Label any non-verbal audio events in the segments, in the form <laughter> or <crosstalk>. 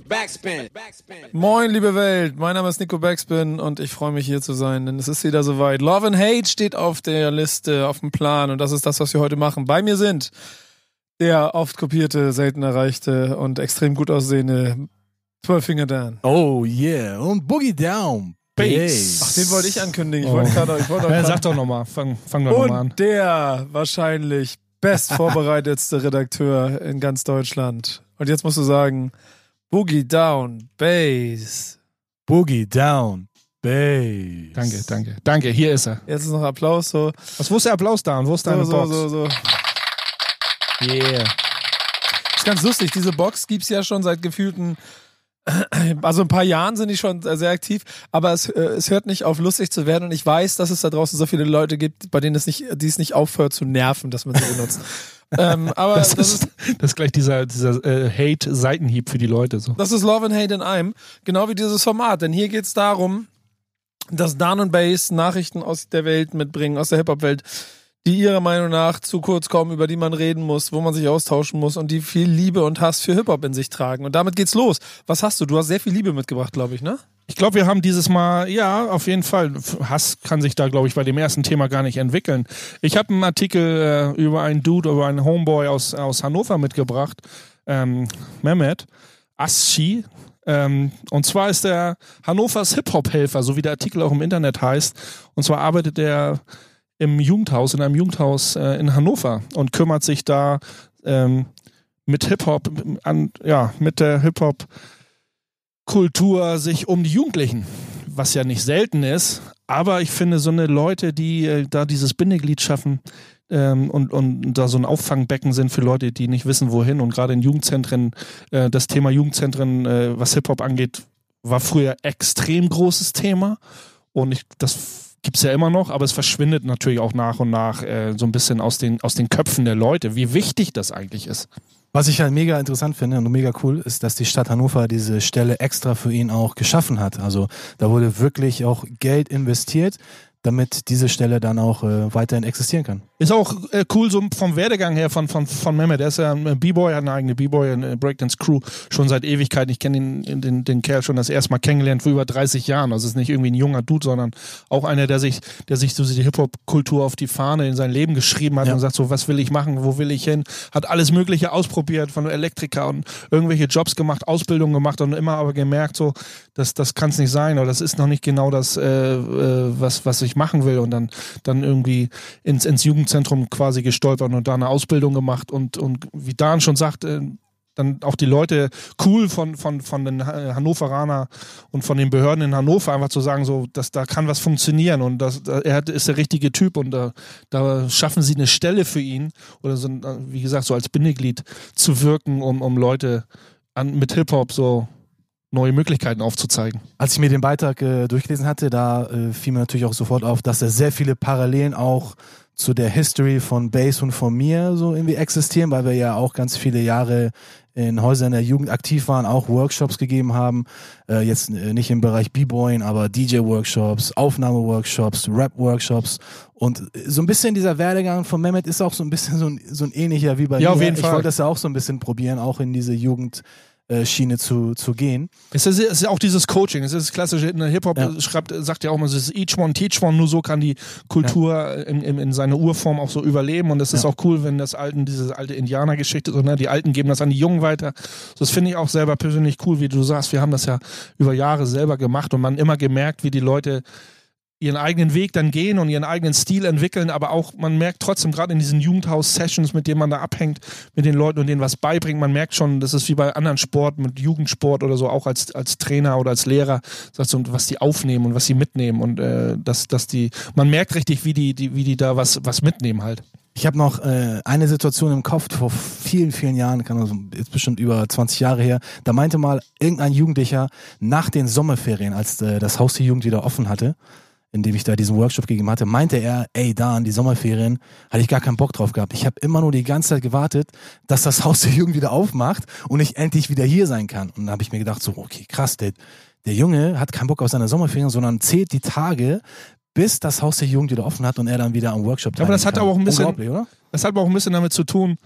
Backspin. Moin, liebe Welt. Mein Name ist Nico Backspin und ich freue mich hier zu sein, denn es ist wieder soweit. Love and Hate steht auf der Liste, auf dem Plan und das ist das, was wir heute machen. Bei mir sind der oft kopierte, selten erreichte und extrem gut aussehende Twelve Dan. Oh yeah. Und Boogie Down. Bass. Ach, den wollte ich ankündigen. Ich wollte gerade, ich wollte <laughs> Ja, sag doch nochmal, fang, fang doch nochmal an. Und der wahrscheinlich best vorbereitetste <laughs> Redakteur in ganz Deutschland. Und jetzt musst du sagen, Boogie Down, Bass. Boogie Down. Bass. Danke, danke. Danke, hier ist er. Jetzt ist noch Applaus, so. Was, wo ist der Applaus da und wo ist So, deine so, Box? so, so. Yeah. ist ganz lustig. Diese Box gibt's ja schon seit gefühlten, <clears throat> also ein paar Jahren sind die schon sehr aktiv, aber es, äh, es hört nicht auf, lustig zu werden. Und ich weiß, dass es da draußen so viele Leute gibt, bei denen es nicht, die es nicht aufhört zu nerven, dass man sie benutzt. <laughs> ähm, <laughs> aber Das, das, ist, <laughs> das ist gleich dieser, dieser äh, Hate-Seitenhieb für die Leute. So. das ist Love and Hate in einem. Genau wie dieses Format. Denn hier geht's darum, dass Dan und Bass Nachrichten aus der Welt mitbringen, aus der Hip-Hop-Welt, die ihrer Meinung nach zu kurz kommen, über die man reden muss, wo man sich austauschen muss und die viel Liebe und Hass für Hip-Hop in sich tragen. Und damit geht's los. Was hast du? Du hast sehr viel Liebe mitgebracht, glaube ich, ne? Ich glaube, wir haben dieses Mal, ja, auf jeden Fall. Hass kann sich da, glaube ich, bei dem ersten Thema gar nicht entwickeln. Ich habe einen Artikel äh, über einen Dude, über einen Homeboy aus, aus Hannover mitgebracht, ähm, Mehmet Aschi. Ähm, und zwar ist er Hannovers Hip-Hop-Helfer, so wie der Artikel auch im Internet heißt. Und zwar arbeitet er im Jugendhaus, in einem Jugendhaus äh, in Hannover und kümmert sich da ähm, mit Hip-Hop, an, ja, mit der Hip-Hop Kultur sich um die Jugendlichen, was ja nicht selten ist. Aber ich finde, so eine Leute, die äh, da dieses Bindeglied schaffen ähm, und, und da so ein Auffangbecken sind für Leute, die nicht wissen, wohin. Und gerade in Jugendzentren, äh, das Thema Jugendzentren, äh, was Hip-Hop angeht, war früher extrem großes Thema. Und ich, das gibt's ja immer noch, aber es verschwindet natürlich auch nach und nach äh, so ein bisschen aus den, aus den Köpfen der Leute, wie wichtig das eigentlich ist. Was ich halt mega interessant finde und mega cool ist, dass die Stadt Hannover diese Stelle extra für ihn auch geschaffen hat. Also da wurde wirklich auch Geld investiert, damit diese Stelle dann auch äh, weiterhin existieren kann. Ist auch äh, cool so vom Werdegang her von, von, von Mehmet. Der ist ja ein B-Boy, hat eine eigene B-Boy, eine Breakdance-Crew schon seit Ewigkeiten. Ich kenne den, den, den Kerl schon das erste Mal kennengelernt vor über 30 Jahren. Also es ist nicht irgendwie ein junger Dude, sondern auch einer, der sich, der sich so die Hip-Hop-Kultur auf die Fahne in sein Leben geschrieben hat Ja. und sagt so, was will ich machen, wo will ich hin? Hat alles Mögliche ausprobiert, von Elektriker und irgendwelche Jobs gemacht, Ausbildung gemacht und immer aber gemerkt so, das, das kann es nicht sein oder das ist noch nicht genau das, äh, äh, was, was ich machen will und dann, dann irgendwie ins, ins Jugendzentrum quasi gestolpert und da eine Ausbildung gemacht und, und wie Dan schon sagt, äh, dann auch die Leute cool von, von, von den Ha- Hannoveraner und von den Behörden in Hannover einfach zu sagen, so, dass da kann was funktionieren und das, da, er ist der richtige Typ und da, da schaffen sie eine Stelle für ihn oder so, ein- wie gesagt, so als Bindeglied zu wirken, um, um Leute an, mit Hip-Hop so neue Möglichkeiten aufzuzeigen. Als ich mir den Beitrag äh, durchgelesen hatte, da äh, fiel mir natürlich auch sofort auf, dass da sehr viele Parallelen auch zu der History von Bass und von mir so irgendwie existieren, weil wir ja auch ganz viele Jahre in Häusern der Jugend aktiv waren, auch Workshops gegeben haben. Äh, jetzt äh, nicht im Bereich B-Boying, aber DJ-Workshops, Aufnahme-Workshops, Rap-Workshops. Und so ein bisschen dieser Werdegang von Mehmet ist auch so ein bisschen so ein, so ein ähnlicher wie bei Ja, mir. auf jeden ich Fall. wollte das ja auch so ein bisschen probieren, auch in diese Jugendschiene zu, zu gehen. Es ist, es ist auch dieses Coaching, es ist das klassische, in der Hip-Hop Ja. schreibt, sagt ja auch mal, es ist each one, teach one, nur so kann die Kultur in, in, in seiner Urform auch so überleben und es ist Ja. auch cool, wenn das alten, diese alte Indianergeschichte, so, ne, die Alten geben das an die Jungen weiter. Das finde ich auch selber persönlich cool, wie du sagst, wir haben das ja über Jahre selber gemacht und man immer gemerkt, wie die Leute ihren eigenen Weg dann gehen und ihren eigenen Stil entwickeln, aber auch man merkt trotzdem gerade in diesen Jugendhaus-Sessions, mit denen man da abhängt, mit den Leuten und denen was beibringt, man merkt schon, das ist wie bei anderen Sport, mit Jugendsport oder so, auch als, als Trainer oder als Lehrer, was die aufnehmen und was sie mitnehmen und äh, dass, dass die, man merkt richtig, wie die, die, wie die da was, was mitnehmen halt. Ich habe noch äh, eine Situation im Kopf vor vielen, vielen Jahren, kann also jetzt bestimmt über 20 Jahre her. Da meinte mal irgendein Jugendlicher nach den Sommerferien, als äh, das Haus der Jugend wieder offen hatte, in dem ich da diesen Workshop gegeben hatte, meinte er, ey, Dan, die Sommerferien, hatte ich gar keinen Bock drauf gehabt. Ich habe immer nur die ganze Zeit gewartet, dass das <laughs> Haus der Jugend wieder aufmacht und ich endlich wieder hier sein kann. Und dann habe ich mir gedacht, so, okay, krass, der, der Junge hat keinen Bock auf seine Sommerferien, sondern zählt die Tage, bis das Haus der Jugend wieder offen hat und er dann wieder am Workshop Ja, aber das teilnehmen hat kann. aber auch ein bisschen- oder? Das hat aber auch ein bisschen damit zu tun,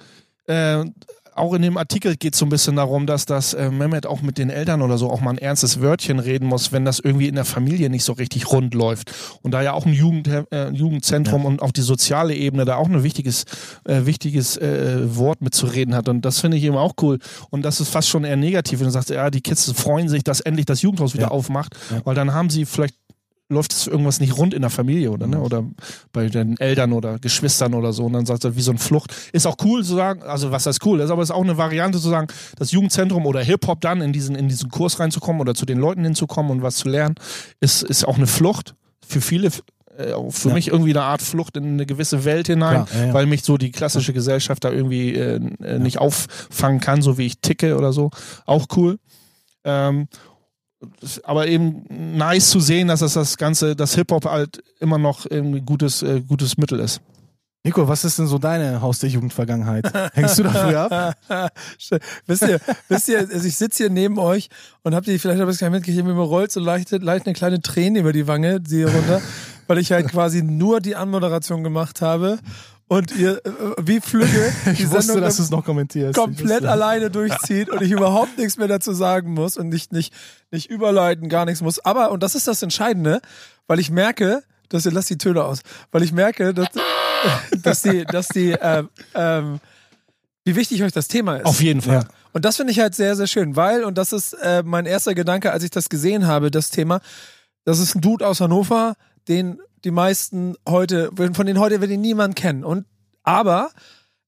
äh, auch in dem Artikel geht es so ein bisschen darum, dass das äh, Mehmet auch mit den Eltern oder so auch mal ein ernstes Wörtchen reden muss, wenn das irgendwie in der Familie nicht so richtig rund läuft. Und da ja auch ein Jugend, äh, Jugendzentrum ja. und auch die soziale Ebene da auch ein wichtiges, äh, wichtiges äh, Wort mitzureden hat. Und das finde ich eben auch cool. Und das ist fast schon eher negativ, wenn du sagst, ja, die Kids freuen sich, dass endlich das Jugendhaus wieder ja. aufmacht, ja. weil dann haben sie vielleicht läuft es irgendwas nicht rund in der Familie oder ne? Mhm. Oder bei den Eltern oder Geschwistern oder so. Und dann sagt er, wie so ein Flucht. Ist auch cool zu sagen, also was heißt cool, ist aber ist auch eine Variante zu sagen, das Jugendzentrum oder Hip-Hop dann in diesen, in diesen Kurs reinzukommen oder zu den Leuten hinzukommen und was zu lernen, ist, ist auch eine Flucht für viele äh, für ja. mich irgendwie eine Art Flucht in eine gewisse Welt hinein, ja, ja, weil mich so die klassische Gesellschaft da irgendwie äh, äh nicht auffangen kann, so wie ich ticke oder so. Auch cool. Ähm, aber eben nice zu sehen, dass das, das Ganze, das Hip-Hop halt immer noch ein gutes, äh, gutes Mittel ist. Nico, was ist denn so deine Haus der Jugendvergangenheit? <laughs> Hängst du da früher ab? <laughs> wisst ihr, wisst ihr, also ich sitze hier neben euch und habt ihr vielleicht ein bisschen mitgekriegt, mir rollt so leicht, leicht eine kleine Träne über die Wange, sie runter, weil ich halt quasi nur die Anmoderation gemacht habe und ihr äh, wie Flügge <laughs> die ich wusste, dass du es noch kommentierst. komplett alleine durchzieht und ich überhaupt nichts mehr dazu sagen muss und nicht, nicht, nicht überleiten, gar nichts muss. Aber, und das ist das Entscheidende, weil ich merke, dass ihr lasst die Töne aus, weil ich merke, dass, <laughs> dass die, dass die, äh, ähm, wie wichtig euch das Thema ist. Auf jeden Fall. Ja. Und das finde ich halt sehr, sehr schön, weil, und das ist äh, mein erster Gedanke, als ich das gesehen habe, das Thema, das ist ein Dude aus Hannover, den die meisten heute, von denen heute wird ihn niemand kennen. Und aber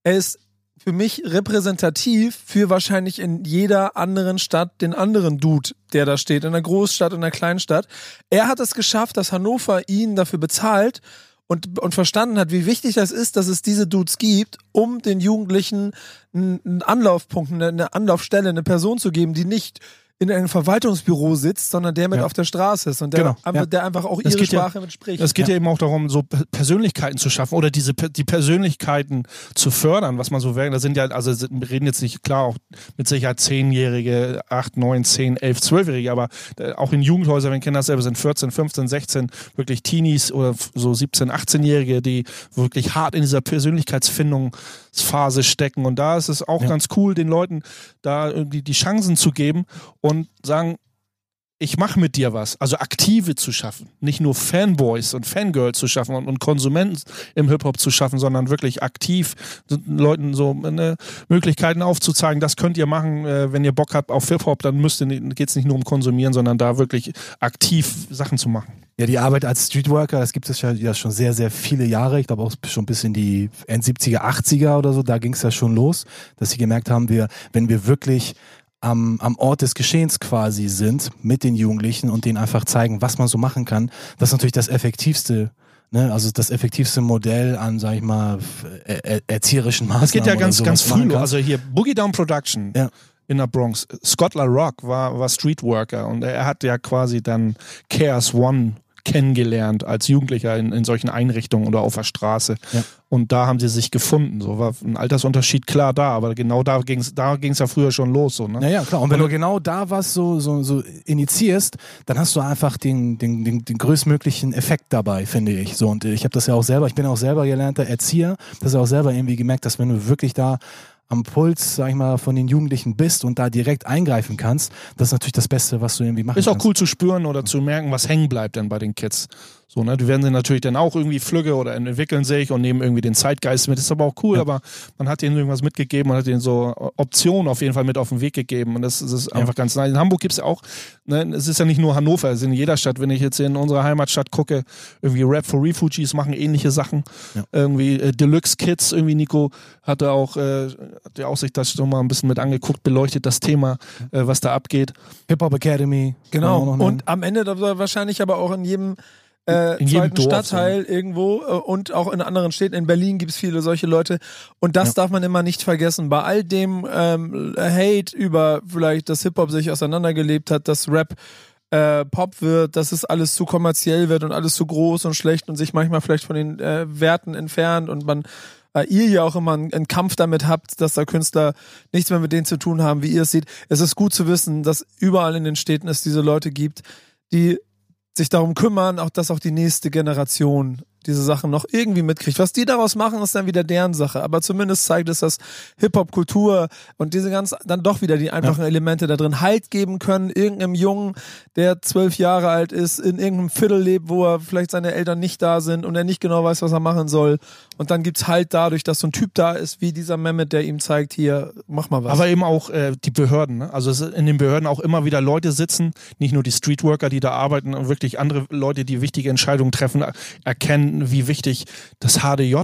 er ist für mich repräsentativ für wahrscheinlich in jeder anderen Stadt den anderen Dude, der da steht, in einer Großstadt, in einer Kleinstadt. Er hat es geschafft, dass Hannover ihn dafür bezahlt und, und verstanden hat, wie wichtig das ist, dass es diese Dudes gibt, um den Jugendlichen einen Anlaufpunkt, eine Anlaufstelle, eine Person zu geben, die nicht in einem Verwaltungsbüro sitzt, sondern der mit ja. auf der Straße ist und der, genau, ja. der einfach auch ihre Sprache ja, mit spricht. Es geht ja. eben auch darum, so Persönlichkeiten zu schaffen oder diese die Persönlichkeiten zu fördern, was man so wäre. Da sind ja, also wir reden jetzt nicht, klar, auch mit Sicherheit Zehnjährige, acht, neun, zehn, elf, zwölfjährige, aber äh, auch in Jugendhäusern, wenn Kinder selber sind 14, 15, 16, wirklich Teenies oder so 17, 18-Jährige, die wirklich hart in dieser Persönlichkeitsfindungsphase stecken. Und da ist es auch ganz cool, den Leuten da irgendwie die Chancen zu geben und sagen, ich mache mit dir was. Also Aktive zu schaffen. Nicht nur Fanboys und Fangirls zu schaffen und, und Konsumenten im Hip-Hop zu schaffen, sondern wirklich aktiv Leuten so ne, Möglichkeiten aufzuzeigen, das könnt ihr machen, äh, wenn ihr Bock habt auf Hip-Hop, dann geht es nicht nur um Konsumieren, sondern da wirklich aktiv Sachen zu machen. Ja, die Arbeit als Streetworker, das gibt es ja, ja schon sehr, sehr viele Jahre. Ich glaube auch schon bis in die End 70er, 80er oder so, da ging es ja schon los, dass sie gemerkt haben, wir, wenn wir wirklich am, am Ort des Geschehens quasi sind mit den Jugendlichen und denen einfach zeigen, was man so machen kann. Das ist natürlich das effektivste Ne, also das effektivste Modell an, sag ich mal, er er erzieherischen Maßnahmen. Es geht ja ganz, ganz früh. Also hier Boogie Down Production ja. in der Bronx. Scott LaRock war, war Streetworker und er hat ja quasi dann Chaos One kennengelernt als Jugendlicher in, in solchen Einrichtungen oder auf der Straße. Ja. Und da haben sie sich gefunden. So war ein Altersunterschied klar da, aber genau da ging es da ging's ja früher schon los. So, ne? Naja, klar. Und wenn und, du genau da was so, so, so initiierst, dann hast du einfach den, den, den, den größtmöglichen Effekt dabei, finde ich. So, und ich habe das ja auch selber, ich bin auch selber gelernter Erzieher, das ist auch selber irgendwie gemerkt, dass wenn du wirklich da am Puls, sag ich mal, von den Jugendlichen bist und da direkt eingreifen kannst, das ist natürlich das Beste, was du irgendwie machen kannst. Ist auch cool zu spüren oder zu merken, was hängen bleibt denn bei den Kids. So, ne, die werden sie natürlich dann auch irgendwie flügge oder entwickeln sich und nehmen irgendwie den Zeitgeist mit. Ist aber auch cool, ja. aber man hat ihnen irgendwas mitgegeben, man hat ihnen so Optionen auf jeden Fall mit auf den Weg gegeben und das, das ist einfach ja. ganz nice. In Hamburg gibt es ja auch, ne, es ist ja nicht nur Hannover, es ist in jeder Stadt. Wenn ich jetzt in unserer Heimatstadt gucke, irgendwie Rap for Refugees machen ähnliche Sachen. Ja. Irgendwie äh, Deluxe Kids, irgendwie Nico hatte auch, äh, hat ja auch sich das schon mal ein bisschen mit angeguckt, beleuchtet das Thema, äh, was da abgeht. Hip-Hop Academy. Genau. Und am Ende wahrscheinlich aber auch in jedem äh, in zweiten Dorf, Stadtteil so. irgendwo äh, und auch in anderen Städten. In Berlin gibt es viele solche Leute. Und das ja. darf man immer nicht vergessen. Bei all dem ähm, Hate über vielleicht, dass Hip-Hop sich auseinandergelebt hat, dass Rap äh, Pop wird, dass es alles zu kommerziell wird und alles zu groß und schlecht und sich manchmal vielleicht von den äh, Werten entfernt und man äh, ihr ja auch immer einen, einen, Kampf damit habt, dass da Künstler nichts mehr mit denen zu tun haben, wie ihr es seht. Es ist gut zu wissen, dass überall in den Städten es diese Leute gibt, die sich darum kümmern, auch dass auch die nächste Generation diese Sachen noch irgendwie mitkriegt. Was die daraus machen, ist dann wieder deren Sache. Aber zumindest zeigt es, dass Hip-Hop-Kultur und diese ganz, dann doch wieder die einfachen Elemente da drin Halt geben können, irgendeinem Jungen, der zwölf Jahre alt ist, in irgendeinem Viertel lebt, wo er vielleicht seine Eltern nicht da sind und er nicht genau weiß, was er machen soll. Und dann gibt's Halt dadurch, dass so ein Typ da ist, wie dieser Mehmet, der ihm zeigt, hier, mach mal was. Aber eben auch äh, die Behörden. Ne? Also es in den Behörden auch immer wieder Leute sitzen, nicht nur die Streetworker, die da arbeiten, und wirklich andere Leute, die wichtige Entscheidungen treffen, erkennen, wie wichtig das HDJ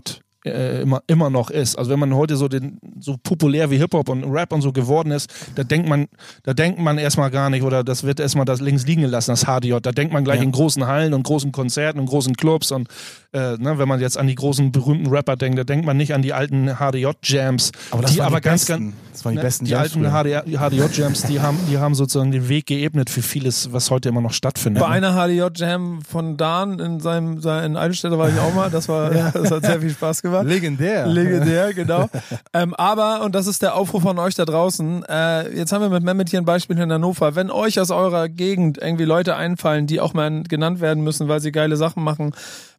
äh, immer, immer noch ist. Also wenn man heute so den so populär wie Hip-Hop und Rap und so geworden ist, da denkt man, da denkt man erstmal gar nicht, oder das wird erstmal das links liegen gelassen, das HDJ. Da denkt man gleich Ja. in großen Hallen und großen Konzerten und großen Clubs und äh, ne, wenn man jetzt an die großen berühmten Rapper denkt, da denkt man nicht an die alten HDJ-Jams, die aber die ganz, ganz Das waren die Ne, besten die Jams alten. HDJ-Jams, die haben, die haben sozusagen den Weg geebnet für vieles, was heute immer noch stattfindet. Bei ne? einer HDJ-Jam von Dan in seinem, sein- in Eidelstädter war ich auch mal. Das war, <laughs> das hat sehr viel Spaß gemacht. Legendär. Legendär, <laughs> genau. ähm, aber, und das ist der Aufruf von euch da draußen, äh, jetzt haben wir mit Mehmet hier ein Beispiel in Hannover. Wenn euch aus eurer Gegend irgendwie Leute einfallen, die auch mal genannt werden müssen, weil sie geile Sachen machen,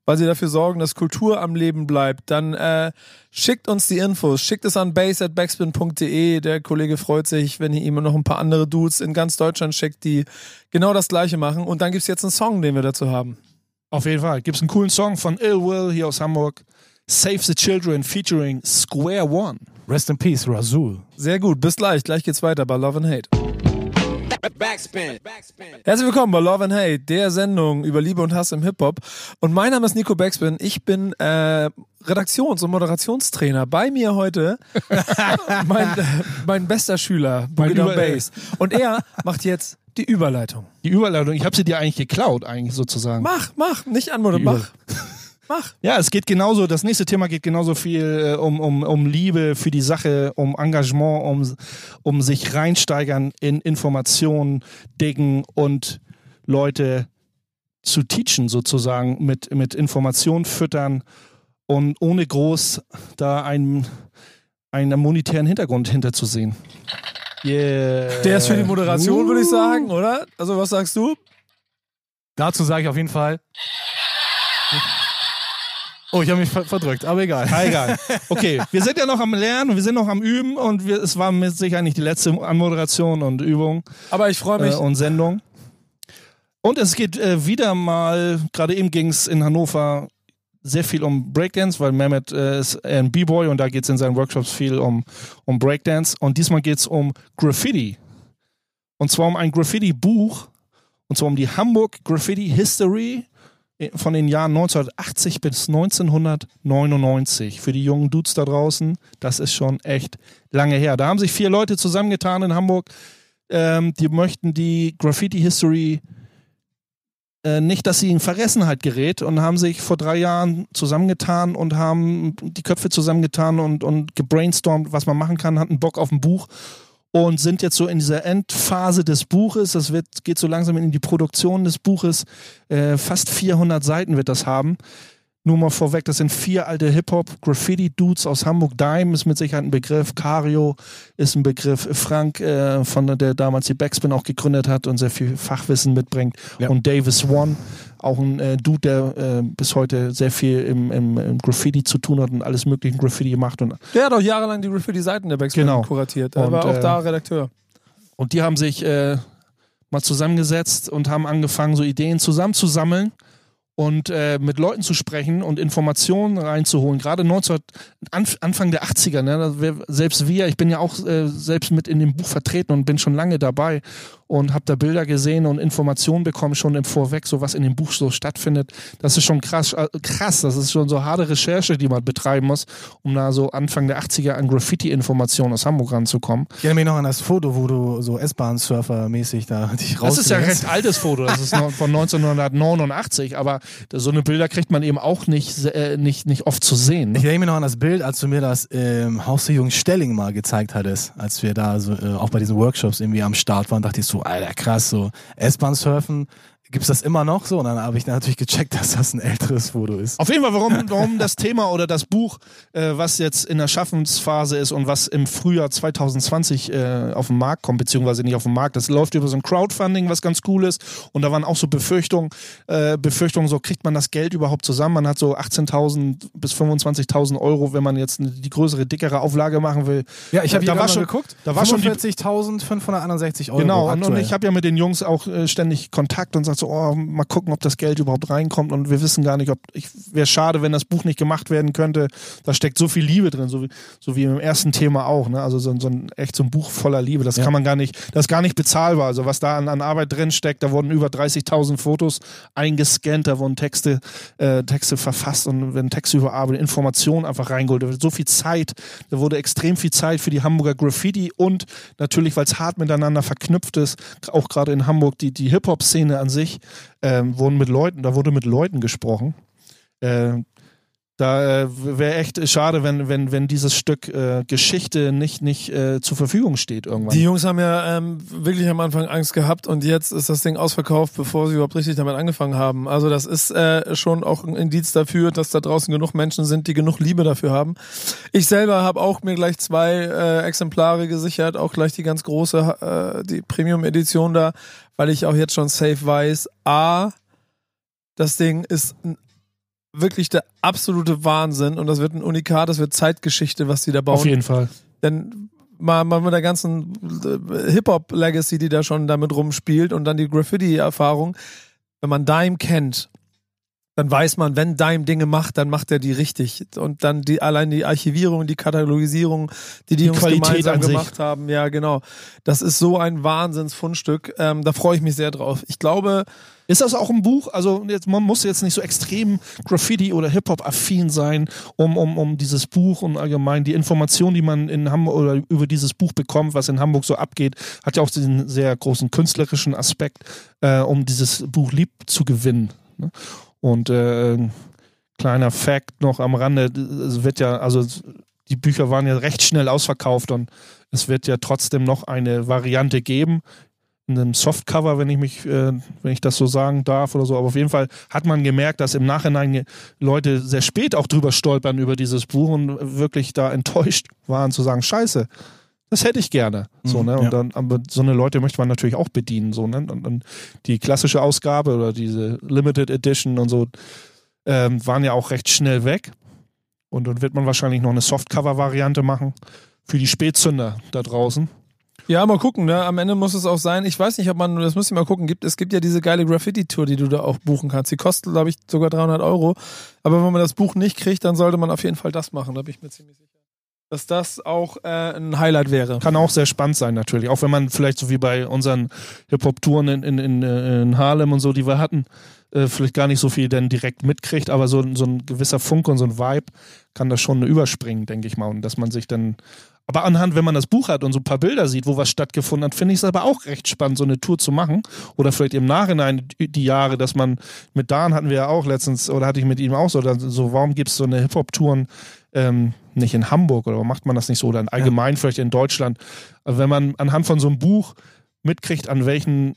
weil sie dafür sorgen, dass Kultur am Leben bleibt, dann äh, schickt uns die Infos. Schickt es an base.backspin.de. Der Kollege freut sich, wenn ihr ihm noch ein paar andere Dudes in ganz Deutschland schickt, die genau das Gleiche machen. Und dann gibt's jetzt einen Song, den wir dazu haben. Auf jeden Fall. Gibt es einen coolen Song von Ill Will hier aus Hamburg. Save the Children featuring Square One. Rest in Peace, Razul. Sehr gut, bis gleich. Gleich geht's weiter bei Love and Hate. Backspin. Backspin. Herzlich willkommen bei Love and Hate, der Sendung über Liebe und Hass im Hip-Hop. Und mein Name ist Nico Backspin. Ich bin äh, Redaktions- und Moderationstrainer. Bei mir heute <laughs> mein, äh, mein bester Schüler, Boogie Down Bass. Und er macht jetzt die Überleitung. Die Überleitung, ich habe sie dir eigentlich geklaut, eigentlich sozusagen. Mach, mach, nicht anmodern, Die mach. Mach. Ja, es geht genauso, das nächste Thema geht genauso viel äh, um, um, um Liebe für die Sache, um Engagement, um, um sich reinsteigern in Informationen, Dingen und Leute zu teachen sozusagen, mit, mit Informationen füttern und ohne groß da einen, einen monetären Hintergrund hinterzusehen. Yeah. Der ist für die Moderation, würde ich sagen, oder? Also, was sagst du? Dazu sage ich auf jeden Fall. Oh, ich habe mich ver verdrückt, aber egal. Ah, egal. Okay, wir sind ja noch am Lernen, wir sind noch am Üben und wir, es war mit Sicherheit nicht die letzte Anmoderation und Übung Aber ich freue mich. äh, und Sendung. Und es geht äh, wieder mal, gerade eben ging es in Hannover sehr viel um Breakdance, weil Mehmet äh, ist ein B-Boy und da geht es in seinen Workshops viel um, um Breakdance. Und diesmal geht es um Graffiti. Und zwar um ein Graffiti-Buch. Und zwar um die Hamburg Graffiti History von den Jahren 1980 bis 1999. Für die jungen Dudes da draußen, das ist schon echt lange her. Da haben sich vier Leute zusammengetan in Hamburg, ähm, die möchten die Graffiti History äh, nicht, dass sie in Vergessenheit gerät und haben sich vor drei Jahren zusammengetan und haben die Köpfe zusammengetan und, und gebrainstormt, was man machen kann, hatten Bock auf ein Buch und sind jetzt so in dieser Endphase des Buches. Das wird, geht so langsam in die Produktion des Buches. Äh, fast 400 Seiten wird das haben. Nur mal vorweg, das sind vier alte Hip-Hop-Graffiti-Dudes aus Hamburg. Dime ist mit Sicherheit ein Begriff. Cario ist ein Begriff. Frank, äh, von der, damals die Backspin auch gegründet hat und sehr viel Fachwissen mitbringt. Ja. Und Davis One, auch ein äh, Dude, der äh, bis heute sehr viel im, im, im Graffiti zu tun hat und alles mögliche Graffiti macht. Und Der hat auch jahrelang die Graffiti-Seiten der Backspin Genau. kuratiert. Er Und, war auch äh, da Redakteur. Und die haben sich äh, mal zusammengesetzt und haben angefangen, so Ideen zusammenzusammeln und äh, mit Leuten zu sprechen und Informationen reinzuholen. Gerade 19, Anf Anfang der 80er, ne, selbst wir, ich bin ja auch äh, selbst mit in dem Buch vertreten und bin schon lange dabei und habe da Bilder gesehen und Informationen bekommen schon im Vorweg, so was in dem Buch so stattfindet. Das ist schon krass, äh, krass. Das ist schon so harte Recherche, die man betreiben muss, um da so Anfang der 80er an Graffiti-Informationen aus Hamburg ranzukommen. Ich erinnere mich noch an das Foto, wo du so S-Bahn-Surfer-mäßig da dich raus. Das ist ja ein recht altes Foto, das ist von 1989, aber so eine Bilder kriegt man eben auch nicht, äh, nicht, nicht oft zu sehen. Ich Ne? erinnere mich noch an das Bild, als du mir das ähm, Haus der Jungen Stelling mal gezeigt hattest, als wir da so, äh, auch bei diesen Workshops irgendwie am Start waren, dachte ich so, alter krass, so. S-Bahn surfen, gibt's das immer noch so? Und dann habe ich natürlich gecheckt, dass das ein älteres Foto ist. Auf jeden Fall, warum, warum das Thema oder das Buch, äh, was jetzt in der Schaffensphase ist und was im Frühjahr 2020 äh, auf den Markt kommt, beziehungsweise nicht auf den Markt, das läuft über so ein Crowdfunding, was ganz cool ist. Und da waren auch so Befürchtungen, äh, Befürchtungen, so kriegt man das Geld überhaupt zusammen? Man hat so 18.000 bis 25.000 Euro, wenn man jetzt die größere, dickere Auflage machen will. Ja, ich habe da war gerade schon geguckt. Da war schon die, 45.561 Euro. Genau, und, und aktuell. ich habe ja mit den Jungs auch äh, ständig Kontakt und sag so, oh, mal gucken, ob das Geld überhaupt reinkommt und wir wissen gar nicht, ob ich wäre schade, wenn das Buch nicht gemacht werden könnte. Da steckt so viel Liebe drin, so wie, so wie im ersten Thema auch, ne? Also so, ein- so ein echt so ein Buch voller Liebe. Das Ja. kann man gar nicht, das ist gar nicht bezahlbar. Also was da an, an Arbeit drin steckt, da wurden über 30.000 Fotos eingescannt, da wurden Texte, äh, Texte verfasst und werden Texte überarbeitet, Informationen einfach reingeholt. Da wird so viel Zeit, da wurde extrem viel Zeit für die Hamburger Graffiti und natürlich, weil es hart miteinander verknüpft ist, auch gerade in Hamburg, die, die Hip-Hop-Szene an sich, ähm, wurden mit Leuten, da wurde mit Leuten gesprochen. Äh, da äh, wäre echt schade, wenn, wenn, wenn dieses Stück äh, Geschichte nicht, nicht äh, zur Verfügung steht irgendwann. Die Jungs haben ja ähm, wirklich am Anfang Angst gehabt und jetzt ist das Ding ausverkauft, bevor sie überhaupt richtig damit angefangen haben. Also das ist äh, schon auch ein Indiz dafür, dass da draußen genug Menschen sind, die genug Liebe dafür haben. Ich selber habe auch mir gleich zwei äh, Exemplare gesichert, auch gleich die ganz große, äh, die Premium-Edition da, weil ich auch jetzt schon safe weiß, A, das Ding ist ein wirklich der absolute Wahnsinn und das wird ein Unikat, das wird Zeitgeschichte, was die da bauen Auf jeden Fall. denn mal, mal mit der ganzen äh, Hip-Hop-Legacy, die da schon damit rumspielt und dann die Graffiti-Erfahrung, wenn man Dime kennt, dann weiß man, wenn Dime Dinge macht, dann macht er die richtig. Und dann die allein die Archivierung, die Katalogisierung, die die, Die Jungs Qualität gemeinsam gemacht haben, ja genau. Das ist so ein Wahnsinnsfundstück. Ähm, da freue ich mich sehr drauf. Ich glaube, Ist das auch ein Buch? Also jetzt, man muss jetzt nicht so extrem Graffiti oder Hip-Hop-affin sein, um, um, um dieses Buch und allgemein die Information, die man in Hamburg oder über dieses Buch bekommt, was in Hamburg so abgeht, hat ja auch diesen sehr großen künstlerischen Aspekt, äh, um dieses Buch lieb zu gewinnen. Ne? Und äh, kleiner Fact noch am Rande, es wird ja, also die Bücher waren ja recht schnell ausverkauft und es wird ja trotzdem noch eine Variante geben einem Softcover, wenn ich mich, äh, wenn ich das so sagen darf oder so. Aber auf jeden Fall hat man gemerkt, dass im Nachhinein Leute sehr spät auch drüber stolpern über dieses Buch und wirklich da enttäuscht waren zu sagen, Scheiße, das hätte ich gerne. So, Mhm, ne? ja. Und dann, aber so eine Leute möchte man natürlich auch bedienen. So, ne? Und, und die klassische Ausgabe oder diese Limited Edition und so ähm, waren ja auch recht schnell weg. Und dann wird man wahrscheinlich noch eine Softcover-Variante machen für die Spätzünder da draußen. Ja, mal gucken, ne? Am Ende muss es auch sein. Ich weiß nicht, ob man, das müsst ihr mal gucken, gibt, es gibt ja diese geile Graffiti-Tour, die du da auch buchen kannst. Die kostet, glaube ich, sogar 300 Euro. Aber wenn man das Buch nicht kriegt, dann sollte man auf jeden Fall das machen. Da bin ich mir ziemlich sicher. Dass das auch äh, ein Highlight wäre. Kann auch sehr spannend sein, natürlich. Auch wenn man vielleicht so wie bei unseren Hip-Hop-Touren in, in, in, äh, in Harlem und so, die wir hatten, äh, vielleicht gar nicht so viel dann direkt mitkriegt, aber so, so ein gewisser Funke und so ein Vibe kann das schon überspringen, denke ich mal. Und dass man sich dann. Aber anhand, wenn man das Buch hat und so ein paar Bilder sieht, wo was stattgefunden hat, finde ich es aber auch recht spannend, so eine Tour zu machen. Oder vielleicht im Nachhinein die Jahre, dass man mit Dan hatten wir ja auch letztens, oder hatte ich mit ihm auch so, so warum gibt es so eine Hip-Hop-Touren ähm, nicht in Hamburg oder macht man das nicht so oder in allgemein vielleicht in Deutschland? Aber wenn man anhand von so einem Buch mitkriegt, an welchen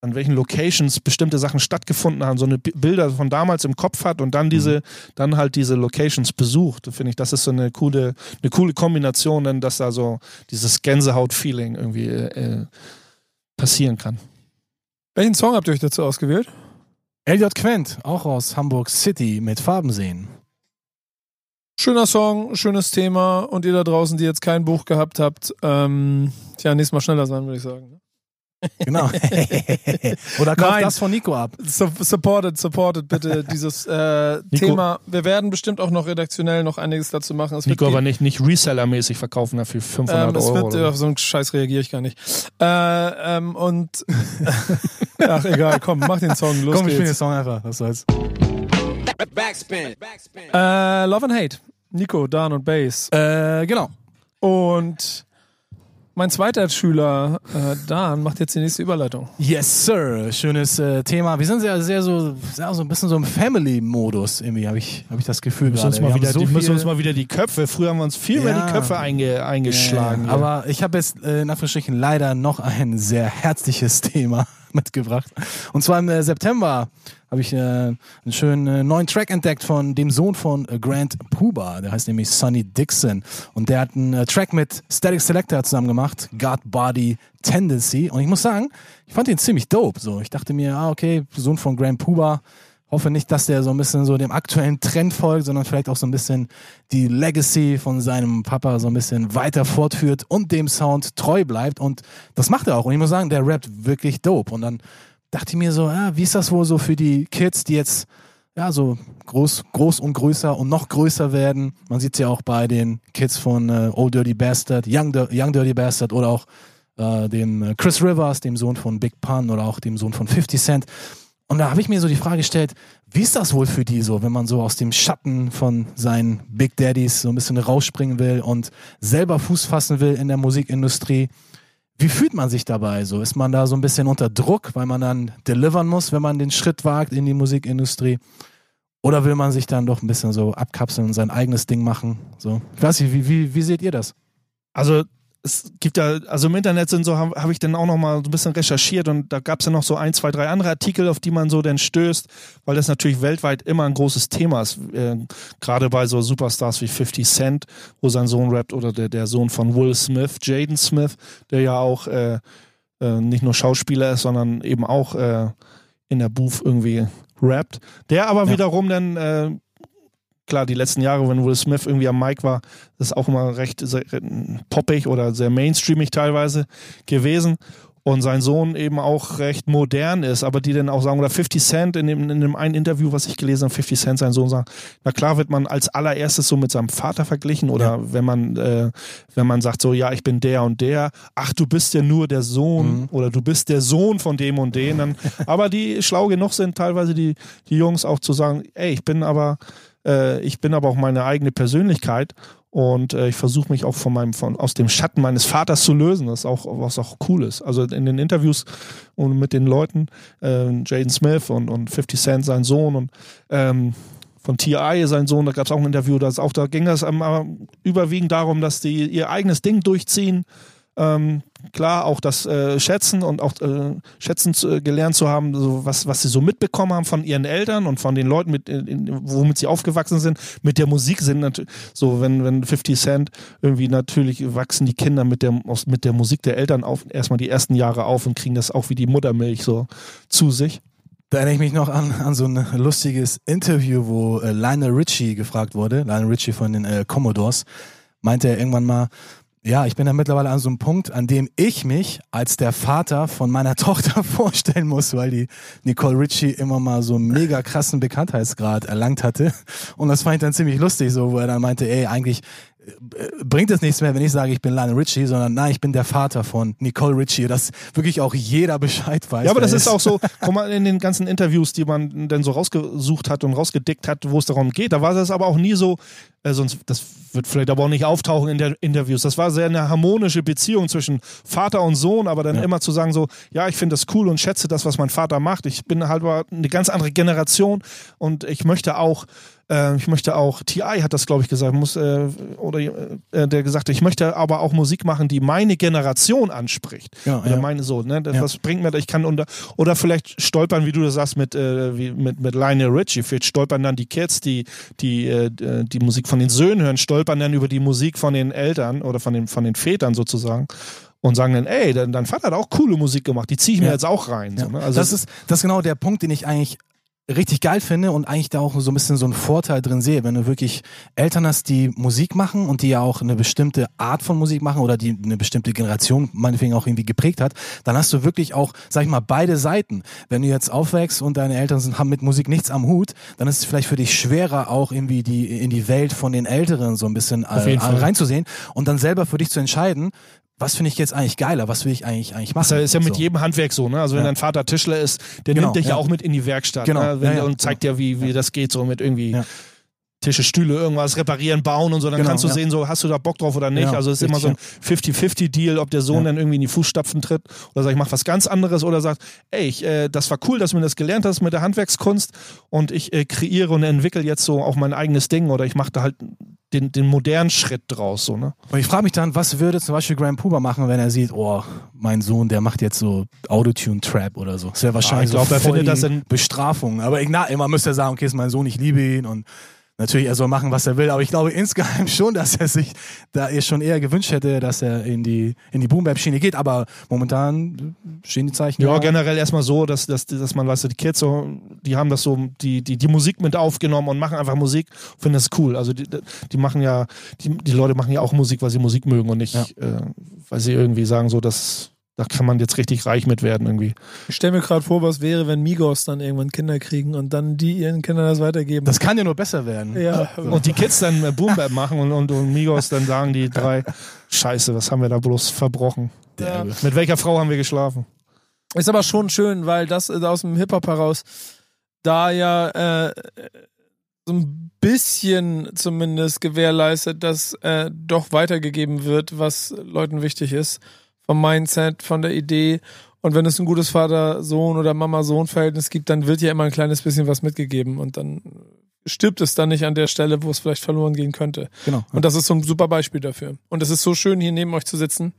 an welchen Locations bestimmte Sachen stattgefunden haben, so eine Bi- Bilder von damals im Kopf hat und dann diese, dann halt diese Locations besucht, finde ich, das ist so eine coole, eine coole Kombination, denn dass da so dieses Gänsehaut-Feeling irgendwie äh, passieren kann. Welchen Song habt ihr euch dazu ausgewählt? Elliot Quent, auch aus Hamburg City mit Farben sehen. Schöner Song, schönes Thema und ihr da draußen, die jetzt kein Buch gehabt habt, ähm, tja, nächstes Mal schneller sein, würde ich sagen. Genau. <laughs> Oder kauft Nein. das von Nico ab. Su- Supported, supported bitte <laughs> dieses äh, Thema. Wir werden bestimmt auch noch redaktionell noch einiges dazu machen. Es Nico wird aber nicht, nicht Reseller-mäßig verkaufen dafür 500 ähm, es Euro. wird, oder auf so einen Scheiß reagiere ich gar nicht. Äh, ähm, und <laughs> ach egal, komm, mach den Song, los Komm, ich spiele den geht's. Song einfach. Was soll's. Backspin. Backspin. Äh, Love and Hate, Nico, Dan und Bass. Äh, genau. Und mein zweiter Schüler, äh, Dan, macht jetzt die nächste Überleitung. Yes, Sir. Schönes äh, Thema. Wir sind sehr, sehr so, sehr, so ein bisschen so im Family-Modus, irgendwie, habe ich, hab ich das Gefühl. Wir müssen, uns mal wieder, so die müssen uns mal wieder die Köpfe, früher haben wir uns viel mehr Ja. die Köpfe einge, eingeschlagen. Ja, aber ich habe jetzt äh, in Anführungsstrichen leider noch ein sehr herzliches <laughs> Thema. mitgebracht. Und zwar im äh, September habe ich äh, einen schönen äh, neuen Track entdeckt von dem Sohn von äh, Grant Puba. Der heißt nämlich Sonny Dixon. Und der hat einen äh, Track mit Static Selector zusammen gemacht, God Body Tendency. Und ich muss sagen, ich fand ihn ziemlich dope. So, ich dachte mir, ah, okay, Sohn von Grant Puba. Hoffe nicht, dass der so ein bisschen so dem aktuellen Trend folgt, sondern vielleicht auch so ein bisschen die Legacy von seinem Papa so ein bisschen weiter fortführt und dem Sound treu bleibt. Und das macht er auch. Und ich muss sagen, der rappt wirklich dope. Und dann dachte ich mir so, ah, wie ist das wohl so für die Kids, die jetzt ja so groß, groß und größer und noch größer werden. Man sieht es ja auch bei den Kids von äh, Old Dirty Bastard, Young, Young Dirty Bastard oder auch äh, dem äh, Chris Rivers, dem Sohn von Big Pun oder auch dem Sohn von 50 Cent. Und da habe ich mir so die Frage gestellt, wie ist das wohl für die so, wenn man so aus dem Schatten von seinen Big Daddies so ein bisschen rausspringen will und selber Fuß fassen will in der Musikindustrie? Wie fühlt man sich dabei? So ist man da so ein bisschen unter Druck, weil man dann delivern muss, wenn man den Schritt wagt in die Musikindustrie? Oder will man sich dann doch ein bisschen so abkapseln und sein eigenes Ding machen? So, ich weiß nicht, wie, wie, wie seht ihr das? Also es gibt ja, also im Internet sind so, habe hab ich dann auch noch mal so ein bisschen recherchiert und da gab es ja noch so ein, zwei, drei andere Artikel, auf die man so dann stößt, weil das natürlich weltweit immer ein großes Thema ist. Äh, Gerade bei so Superstars wie 50 Cent, wo sein Sohn rappt, oder der, der Sohn von Will Smith, Jaden Smith, der ja auch äh, äh, nicht nur Schauspieler ist, sondern eben auch äh, in der Booth irgendwie rappt. Der aber Ja. wiederum dann äh, klar, die letzten Jahre, wenn Will Smith irgendwie am Mic war, das ist auch immer recht sehr, poppig oder sehr mainstreamig teilweise gewesen. Und sein Sohn eben auch recht modern ist, aber die dann auch sagen, oder 50 Cent in dem, in dem einen Interview, was ich gelesen habe, 50 Cent, sein Sohn sagt, na klar wird man als allererstes so mit seinem Vater verglichen oder wenn man, äh, wenn man sagt so, ja, ich bin der und der, ach, du bist ja nur der Sohn oder du bist der Sohn von dem und den, dann, <laughs> aber die schlau genug sind teilweise die, die Jungs auch zu sagen, ey, ich bin aber, äh, ich bin aber auch meine eigene Persönlichkeit und äh, ich versuche mich auch von meinem, von, aus dem Schatten meines Vaters zu lösen, das ist auch, was auch cool ist. Also in den Interviews und mit den Leuten, äh, Jaden Smith und, und 50 Cent, sein Sohn und ähm, von T.I., sein Sohn, da gab es auch ein Interview, das auch, da ging aber überwiegend darum, dass die ihr eigenes Ding durchziehen. Ähm, klar, auch das äh, Schätzen und auch äh, Schätzen zu, äh, gelernt zu haben, so was, was sie so mitbekommen haben von ihren Eltern und von den Leuten, mit, in, in, womit sie aufgewachsen sind, mit der Musik sind natürlich so, wenn, wenn 50 Cent irgendwie natürlich wachsen die Kinder mit der, aus, mit der Musik der Eltern auf, erstmal die ersten Jahre auf und kriegen das auch wie die Muttermilch so zu sich. Da erinnere ich mich noch an, an so ein lustiges Interview, wo äh, Lionel Richie gefragt wurde, Lionel Richie von den äh, Commodores, meinte er irgendwann mal, ja, ich bin da mittlerweile an so einem Punkt, an dem ich mich als der Vater von meiner <laughs> Tochter vorstellen muss, weil die Nicole Richie immer mal so einen mega krassen Bekanntheitsgrad erlangt hatte. Und das fand ich dann ziemlich lustig, so, wo er dann meinte, ey, eigentlich bringt es nichts mehr, wenn ich sage, ich bin Lionel Richie, sondern nein, ich bin der Vater von Nicole Richie, dass wirklich auch jeder Bescheid weiß. Ja, aber das er ist auch so, <laughs> guck mal, in den ganzen Interviews, die man dann so rausgesucht hat und rausgedickt hat, wo es darum geht, da war das aber auch nie so, äh, sonst, das wird vielleicht aber auch nicht auftauchen in der Interviews. Das war sehr eine harmonische Beziehung zwischen Vater und Sohn, aber dann Ja. immer zu sagen so, ja, ich finde das cool und schätze das, was mein Vater macht. Ich bin halt aber eine ganz andere Generation und ich möchte auch äh, ich möchte auch, T.I. hat das, glaube ich, gesagt, muss, äh, oder äh, der gesagt, ich möchte aber auch Musik machen, die meine Generation anspricht. Ja, oder ja. meine so, ne? Das, Ja. das bringt mir, ich kann unter, oder vielleicht stolpern, wie du das sagst, mit, äh, wie, mit, mit Lionel Richie. Vielleicht stolpern dann die Kids, die, die, äh, die Musik von den Söhnen hören, stolpern dann über die Musik von den Eltern oder von den, von den Vätern sozusagen. Und sagen dann, ey, dein, dein Vater hat auch coole Musik gemacht, die ziehe ich mir Ja. jetzt auch rein. So, ne? Also das, ist, das ist genau der Punkt, den ich eigentlich richtig geil finde und eigentlich da auch so ein bisschen so einen Vorteil drin sehe, wenn du wirklich Eltern hast, die Musik machen und die ja auch eine bestimmte Art von Musik machen oder die eine bestimmte Generation meinetwegen auch irgendwie geprägt hat, dann hast du wirklich auch, sag ich mal, beide Seiten. Wenn du jetzt aufwächst und deine Eltern sind, haben mit Musik nichts am Hut, dann ist es vielleicht für dich schwerer, auch irgendwie die, in die Welt von den Älteren so ein bisschen äh, reinzusehen und dann selber für dich zu entscheiden, was finde ich jetzt eigentlich geiler, was will ich eigentlich eigentlich machen. Das ist ja- mit So. jedem Handwerk so, ne? Also wenn Ja. dein Vater Tischler ist, der Genau, nimmt dich ja. auch mit in die Werkstatt Genau, ne? wenn, ja, ja, und zeigt dir, wie, wie das geht, so mit irgendwie. Tische, Stühle, irgendwas reparieren, bauen und so, dann Genau, kannst du ja. sehen, so hast du da Bock drauf oder nicht. Ja, also es ist immer so ein richtig, 50-50-Deal, ob der Sohn Ja. dann irgendwie in die Fußstapfen tritt oder sagt, ich mach was ganz anderes oder sagt, ey, ich, äh, das war cool, dass du mir das gelernt hast mit der Handwerkskunst und ich äh, kreiere und entwickle jetzt so auch mein eigenes Ding oder ich mache da halt den, den modernen Schritt draus. So, ne? Und ich frage mich dann, was würde zum Beispiel Graham Puber machen, wenn er sieht, oh, mein Sohn, der macht jetzt so Autotune-Trap oder so. Das wäre wahrscheinlich ich glaub, so er findet das in- Bestrafung. Aber ich, na, immer müsste er sagen, okay, ist mein Sohn, ich liebe ihn und natürlich, er soll machen, was er will. Aber ich glaube insgeheim schon, dass er sich da eh schon eher gewünscht hätte, dass er in die, in die Boom-Bap-Schiene geht. Aber momentan stehen die Zeichen. Ja, generell erstmal so, dass, dass, dass man, weißt du, die Kids so, die haben das so, die, die, die Musik mit aufgenommen und machen einfach Musik, finden das cool. Also die, die machen ja, die, die Leute machen ja auch Musik, weil sie Musik mögen und nicht, Ja. äh, weil sie irgendwie sagen, so, dass da kann man jetzt richtig reich mit werden irgendwie. Ich stelle mir gerade vor, was wäre, wenn Migos dann irgendwann Kinder kriegen und dann die ihren Kindern das weitergeben. Das kann ja nur besser werden. ja, Und die Kids dann äh, Boom Bap machen und, und, und Migos dann sagen die drei, scheiße, was haben wir da bloß verbrochen? ja. Mit welcher Frau haben wir geschlafen? Ist aber schon schön, weil das aus dem Hip-Hop heraus da ja äh, so ein bisschen zumindest gewährleistet, dass äh, doch weitergegeben wird, was Leuten wichtig ist. Vom Mindset, von der Idee. Und wenn es ein gutes Vater-Sohn- oder Mama-Sohn-Verhältnis gibt, dann wird ja immer ein kleines bisschen was mitgegeben und dann stirbt es dann nicht an der Stelle, wo es vielleicht verloren gehen könnte. Genau. Und das ist so ein super Beispiel dafür. Und es ist so schön, hier neben euch zu sitzen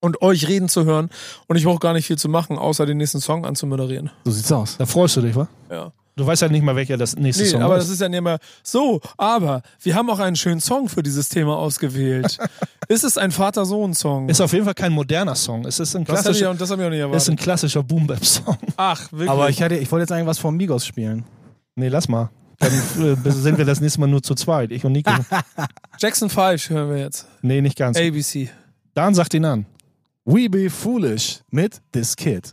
und euch reden zu hören. Und ich brauche gar nicht viel zu machen, außer den nächsten Song anzumoderieren. So sieht's aus. Da freust du dich, wa? Ja. Du weißt ja nicht mal, welcher das nächste Nee, Song aber ist. das ist ja nicht immer so. Aber wir haben auch einen schönen Song für dieses Thema ausgewählt. <laughs> ist es ein Vater-Sohn-Song? Ist auf jeden Fall kein moderner Song. Es ist ein Das klassischer, und das ich auch nicht es ist ein klassischer Boom Bap Song. Ach, wirklich? Aber ich, hätte, ich wollte jetzt eigentlich was von Migos spielen. Nee, lass mal. Dann äh, sind wir das nächste Mal nur zu zweit. Ich und Nico. <laughs> Jackson 5 hören wir jetzt. Nee, nicht ganz. ABC. Dan sagt ihn an. We Be Foolish mit This Kid.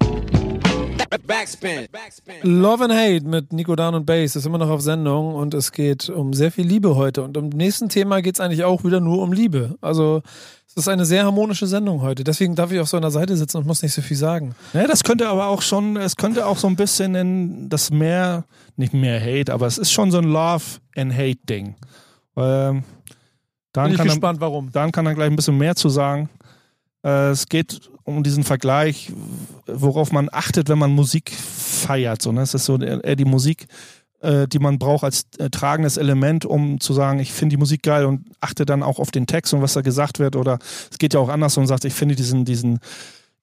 Backspin. Backspin. Love and Hate mit Nico Dan und Bass ist immer noch auf Sendung und es geht um sehr viel Liebe heute. Und im nächsten Thema geht es eigentlich auch wieder nur um Liebe. Also es ist eine sehr harmonische Sendung heute. Deswegen darf ich auf so einer Seite sitzen und muss nicht so viel sagen. Ja, das könnte aber auch schon, es könnte auch so ein bisschen in das mehr, nicht mehr Hate, aber es ist schon so ein Love and Hate Ding. Ähm, Dan Bin ich kann, dann, gespannt, warum. Dan kann dann gleich ein bisschen mehr zu sagen. Äh, es geht um diesen Vergleich, worauf man achtet, wenn man Musik feiert. So, ne? Es ist so eher die Musik, äh, die man braucht als äh, tragendes Element, um zu sagen, ich finde die Musik geil und achte dann auch auf den Text und was da gesagt wird. Oder es geht ja auch anders und sagt, ich finde diesen, diesen,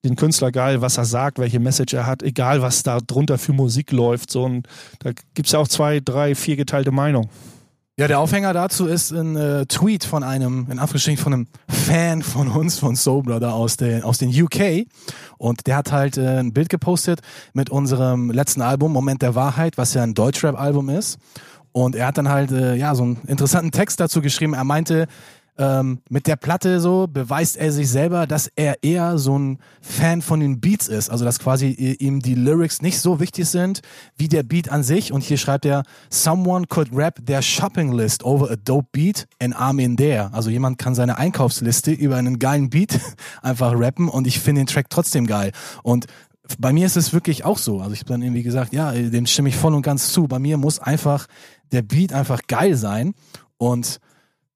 den Künstler geil, was er sagt, welche Message er hat, egal was da drunter für Musik läuft. So, und da gibt es ja auch zwei, drei, vier geteilte Meinungen. Ja, der Aufhänger dazu ist ein äh, Tweet von einem, in Anführungsstrichen, von einem Fan von uns, von Soul Brother aus, den aus den UK. Und der hat halt äh, ein Bild gepostet mit unserem letzten Album, Moment der Wahrheit, was ja ein Deutschrap-Album ist. Und er hat dann halt, äh, ja, so einen interessanten Text dazu geschrieben. Er meinte, ähm, mit der Platte so beweist er sich selber, dass er eher so ein Fan von den Beats ist. Also dass quasi i- ihm die Lyrics nicht so wichtig sind wie der Beat an sich. Und hier schreibt er, someone could rap their shopping list over a dope beat and I'm in there. Also jemand kann seine Einkaufsliste über einen geilen Beat <laughs> einfach rappen und ich finde den Track trotzdem geil. Und bei mir ist es wirklich auch so. Also ich habe dann irgendwie gesagt, ja, dem stimme ich voll und ganz zu. Bei mir muss einfach der Beat einfach geil sein und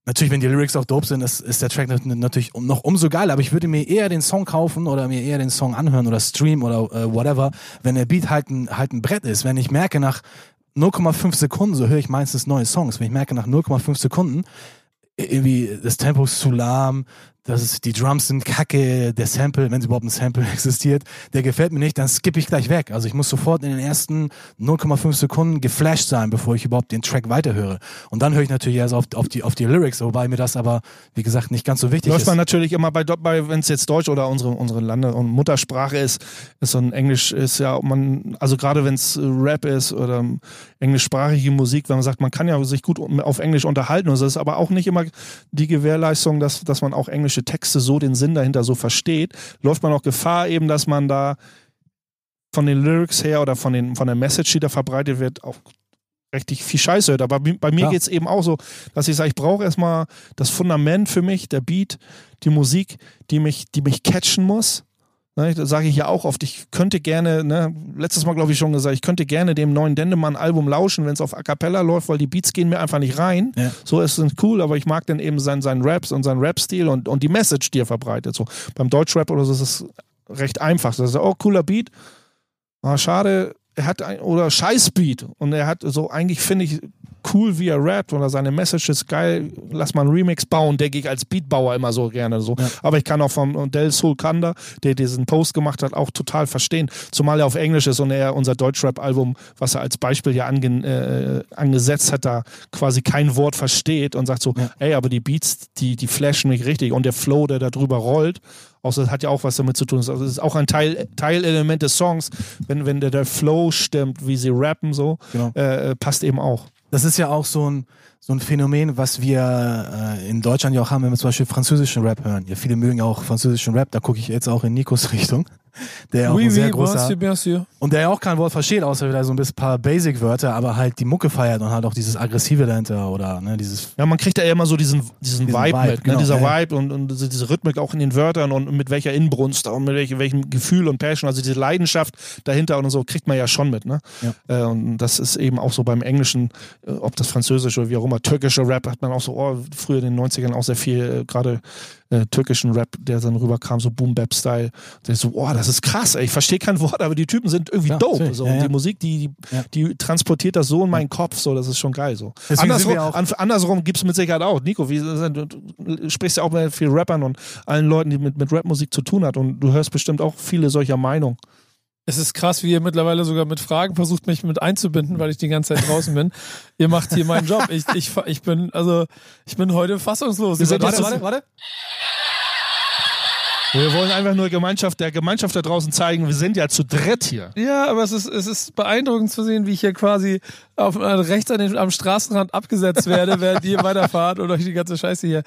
Natürlich, wenn die Lyrics auch dope sind, ist, ist der Track nat- natürlich noch umso geiler. Aber ich würde mir eher den Song kaufen oder mir eher den Song anhören oder streamen oder äh, whatever, wenn der Beat halt ein, halt ein Brett ist. Wenn ich merke nach 0,5 Sekunden, so höre ich meistens neue Songs, wenn ich merke nach 0,5 Sekunden, irgendwie das Tempo ist zu lahm, das ist, die Drums sind kacke, der Sample, wenn es überhaupt ein Sample <laughs> existiert, der gefällt mir nicht, dann skippe ich gleich weg. Also ich muss sofort in den ersten 0,5 Sekunden geflasht sein, bevor ich überhaupt den Track weiterhöre. Und dann höre ich natürlich erst auf, auf, die, auf die Lyrics, wobei mir das aber, wie gesagt, nicht ganz so wichtig Läuft ist. man natürlich immer bei, bei wenn es jetzt Deutsch oder unsere, unsere Lande- und Muttersprache ist, ist so ein Englisch, ist ja, man, also gerade wenn es Rap ist oder englischsprachige Musik, wenn man sagt, man kann ja sich gut auf Englisch unterhalten, das ist aber auch nicht immer die Gewährleistung, dass, dass man auch englische Texte so den Sinn dahinter so versteht, läuft man auch Gefahr eben, dass man da von den Lyrics her oder von, den, von der Message, die da verbreitet wird, auch richtig viel Scheiße hört. Aber bei mir Klar. geht es eben auch so, dass ich sage, ich brauche erstmal das Fundament für mich, der Beat, die Musik, die mich, die mich catchen muss. Ne, das sage ich ja auch oft. Ich könnte gerne, ne, letztes Mal glaube ich schon gesagt, ich könnte gerne dem neuen Dendemann-Album lauschen, wenn es auf A Cappella läuft, weil die Beats gehen mir einfach nicht rein. Ja. So ist es cool, aber ich mag dann eben seinen, seinen Raps und seinen Rap-Stil und, und die Message, die er verbreitet. So beim Deutschrap oder so ist es recht einfach. Das ist oh, cooler Beat. Ah, schade, er hat ein, oder Scheißbeat und er hat so eigentlich finde ich cool, wie er rappt oder seine Message ist geil. Lass mal einen Remix bauen, denke ich als Beatbauer immer so gerne so. Aber ich kann auch vom Del Sulkanda, der diesen Post gemacht hat, auch total verstehen. Zumal er auf Englisch ist und er unser Deutschrap-Album, was er als Beispiel ja ange, äh, angesetzt hat, da quasi kein Wort versteht und sagt so, ey, aber die Beats, die, die flashen mich richtig und der Flow, der da drüber rollt, Außer das hat ja auch was damit zu tun. Also es ist auch ein Teil, Teilelement des Songs, wenn, wenn der, der Flow stimmt, wie sie rappen, so, Genau. äh, passt eben auch. Das ist ja auch so ein, so ein Phänomen, was wir äh, in Deutschland ja auch haben, wenn wir zum Beispiel französischen Rap hören. Ja, viele mögen ja auch französischen Rap, da gucke ich jetzt auch in Nikos <laughs> Richtung. Der auch Oui, ein sehr oui, bien großer, sûr, bien sûr. und der ja auch kein Wort versteht, außer wieder so ein bisschen paar Basic-Wörter, aber halt die Mucke feiert und halt auch dieses Aggressive dahinter oder ne, dieses Ja, man kriegt ja immer so diesen, diesen, Diesen Vibe, Vibe, mit, genau, ne? dieser ja, ja. Vibe und, und diese, Rhythmik auch in den Wörtern und mit welcher Inbrunst und mit welchem, welchem Gefühl und Passion, also diese Leidenschaft dahinter und so kriegt man ja schon mit. Ne? Äh, und das ist eben auch so beim Englischen, äh, ob das Französische oder wie auch immer, türkische Rap hat man auch so, oh, früher in den 90ern auch sehr viel, äh, gerade äh, türkischen Rap, der dann rüberkam, so Boom-Bap-Style. Der ist so, oh, das ist krass, ey. ich verstehe kein Wort, aber die Typen sind irgendwie Ja, dope. So. Ja, und die Musik, die, die, die transportiert das so in meinen Kopf, so, das ist schon geil. So. Deswegen Andersrum, an, andersrum gibt es mit Sicherheit auch. Nico, wie, du, du sprichst ja auch mit vielen Rappern und allen Leuten, die mit, mit Rapmusik zu tun hat und du hörst bestimmt auch viele solcher Meinungen. Es ist krass, wie ihr mittlerweile sogar mit Fragen versucht, mich mit einzubinden, weil ich die ganze Zeit draußen bin. <laughs> ihr macht hier meinen Job. Ich, ich, ich bin, also, ich bin heute fassungslos. Wir sind Über jetzt- das- warte. Wir wollen einfach nur Gemeinschaft, der Gemeinschaft da draußen zeigen, wir sind ja zu dritt hier. Ja, aber es ist, es ist beeindruckend zu sehen, wie ich hier quasi auf, äh, rechts an den, am Straßenrand abgesetzt werde, <laughs> während ihr weiterfahrt und euch die ganze Scheiße hier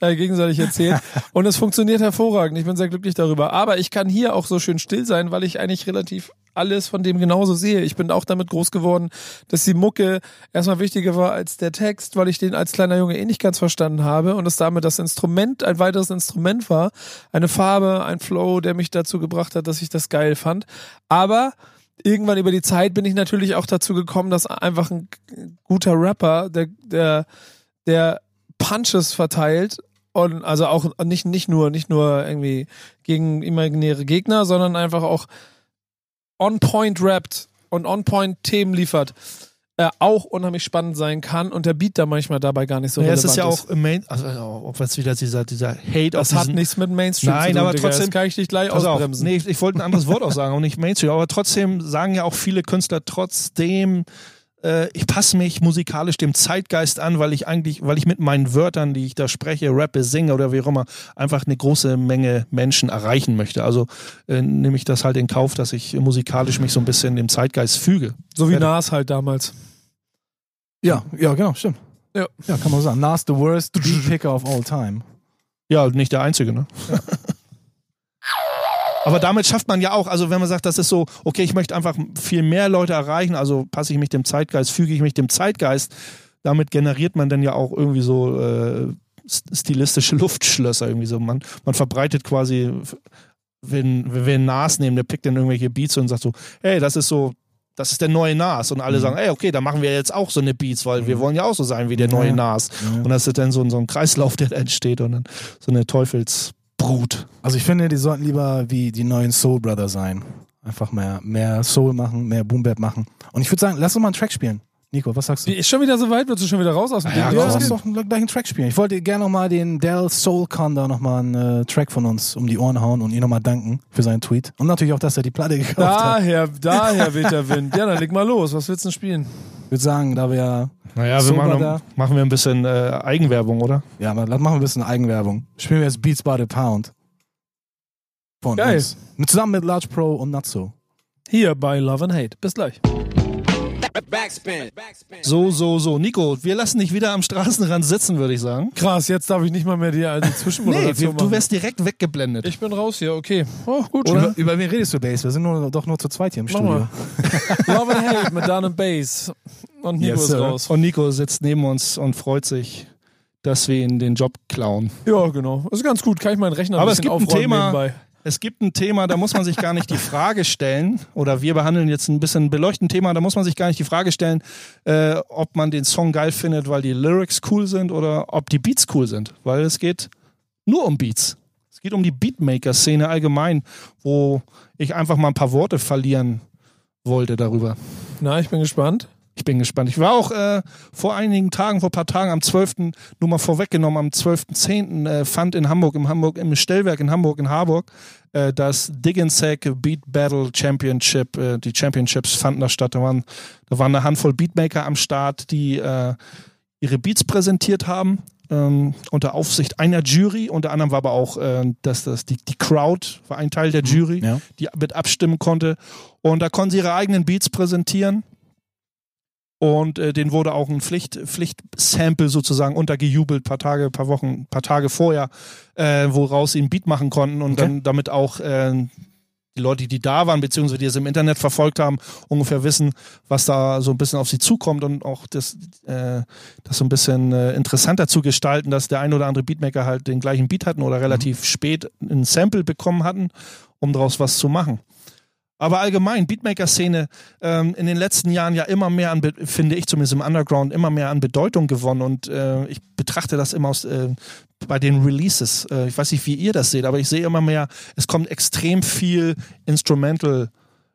äh, gegenseitig erzählt. Und es funktioniert hervorragend. Ich bin sehr glücklich darüber. Aber ich kann hier auch so schön still sein, weil ich eigentlich relativ alles von dem genauso sehe. Ich bin auch damit groß geworden, dass die Mucke erstmal wichtiger war als der Text, weil ich den als kleiner Junge eh nicht ganz verstanden habe und es damit das Instrument ein weiteres Instrument war. Eine Farbe, ein Flow, der mich dazu gebracht hat, dass ich das geil fand. Aber irgendwann über die Zeit bin ich natürlich auch dazu gekommen, dass einfach ein guter Rapper, der, der, der Punches verteilt und also auch nicht, nicht nur, nicht nur irgendwie gegen imaginäre Gegner, sondern einfach auch on point rappt und on point Themen liefert, äh, auch unheimlich spannend sein kann und der Beat da manchmal dabei gar nicht so ja, es relevant ist ja auch im Main, also ob jetzt wieder dieser, dieser Hate Das hat nichts mit Mainstream Nein, zu tun, aber Digga. trotzdem- Das kann ich dich gleich Pass auf, ausbremsen. nee, ich wollte ein anderes Wort auch sagen und nicht Mainstream, aber trotzdem sagen ja auch viele Künstler trotzdem, äh, ich passe mich musikalisch dem Zeitgeist an, weil ich eigentlich, weil ich mit meinen Wörtern, die ich da spreche, rappe, singe oder wie auch immer, einfach eine große Menge Menschen erreichen möchte. Also äh, nehme ich das halt in Kauf, dass ich musikalisch mich so ein bisschen dem Zeitgeist füge. so wie Nas halt damals. Ja, ja, genau, stimmt. Ja. ja, kann man sagen. Nas the worst beat <laughs> picker of all time. Ja, nicht der Einzige, ne? <laughs> Aber damit schafft man ja auch, also wenn man sagt, das ist so, okay, ich möchte einfach viel mehr Leute erreichen, also passe ich mich dem Zeitgeist, füge ich mich dem Zeitgeist, damit generiert man dann ja auch irgendwie so äh, st- stilistische <laughs> Luftschlösser irgendwie so. Man, man verbreitet quasi, wenn, wenn wir Nas nehmen, der pickt dann irgendwelche Beats und sagt so, hey, das ist so, das ist der neue Nas. Und alle sagen, ey, okay, da machen wir jetzt auch so eine Beats, weil wir wollen ja auch so sein wie der neue Ja. Nas. Und das ist dann so, ein- so ein Kreislauf, der da entsteht und dann so eine Teufelsbrut. Also ich finde, die sollten lieber wie die neuen Soul Brother sein. Einfach mehr, mehr Soul machen, mehr Boom Bap machen. Und ich würde sagen, lass uns mal einen Track spielen. Nico, was sagst du? Ist schon wieder so weit? Willst du schon wieder raus aus dem Ja, Ding? lass uns doch gleich einen Track spielen. Ich wollte gerne nochmal den Dell Soul Conda nochmal einen äh, Track von uns um die Ohren hauen und ihn nochmal danken für seinen Tweet. Und natürlich auch, dass er die Platte gekauft hat. Daher, <laughs> daher weht der Wind. Ja, dann leg mal los. Was willst du denn spielen? Ich würde sagen, da wir ja, Naja, wir machen, noch, machen wir ein bisschen äh, Eigenwerbung, oder? ja, mal- machen wir ein bisschen Eigenwerbung. Spielen wir jetzt Beats by the Pound. Von Geil. uns. Mit, zusammen mit Large Pro und Natso. Hier bei Love and Hate. Bis gleich. Backspin. Backspin. So, so, so. Nico, wir lassen dich wieder am Straßenrand sitzen, würde ich sagen. Krass, jetzt darf ich nicht mal mehr die, die Nee, Zwischenmoderation wir, du wärst direkt weggeblendet. ich bin raus hier, okay. Oh, gut. Über, über wen redest du, Bass? Wir sind nur, doch nur zu zweit hier im Mach Studio. mal. <laughs> Love and Hate mit Dan und Bass. Und Nico Yes, ist raus. Und Nico sitzt neben uns und freut sich, dass wir ihn den Job klauen. Ja, genau. Das ist ganz gut. Kann ich meinen Rechner ein Aber es bisschen gibt ein Thema- nebenbei. Es gibt ein Thema, da muss man sich gar nicht die Frage stellen, oder wir behandeln jetzt ein bisschen beleuchtend Thema, da muss man sich gar nicht die Frage stellen, äh, ob man den Song geil findet, weil die Lyrics cool sind oder ob die Beats cool sind. Weil es geht nur um Beats. Es geht um die Beatmaker-Szene allgemein, wo ich einfach mal ein paar Worte verlieren wollte darüber. Na, ich bin gespannt. Ich bin gespannt. Ich war auch äh, vor einigen Tagen, vor ein paar Tagen, am 12., nur mal vorweggenommen, am 12.10. Äh, fand in Hamburg, im Hamburg, im Stellwerk in Hamburg, in Harburg, äh, das Dig and Sack Beat Battle Championship. Äh, die Championships fanden da statt. Da waren, da waren eine Handvoll Beatmaker am Start, die äh, ihre Beats präsentiert haben. Ähm, unter Aufsicht einer Jury, unter anderem war aber auch äh, dass das, die, die Crowd war ein Teil der Jury, ja. die mit abstimmen konnte. Und da konnten sie ihre eigenen Beats präsentieren. Und äh, den wurde auch ein Pflicht, Pflichtsample sozusagen untergejubelt, paar Tage, paar Wochen, paar Tage vorher, äh, woraus sie einen Beat machen konnten und Okay. dann damit auch äh, die Leute, die da waren, beziehungsweise die es im Internet verfolgt haben, ungefähr wissen, was da so ein bisschen auf sie zukommt und auch das, äh, das so ein bisschen äh, interessanter zu gestalten, dass der ein oder andere Beatmaker halt den gleichen Beat hatten oder relativ spät ein Sample bekommen hatten, um daraus was zu machen. Aber allgemein, Beatmaker-Szene ähm, in den letzten Jahren ja immer mehr an, finde ich zumindest im Underground, immer mehr an Bedeutung gewonnen und äh, ich betrachte das immer aus, äh, bei den Releases. Äh, ich weiß nicht, wie ihr das seht, aber ich sehe immer mehr, es kommt extrem viel Instrumental,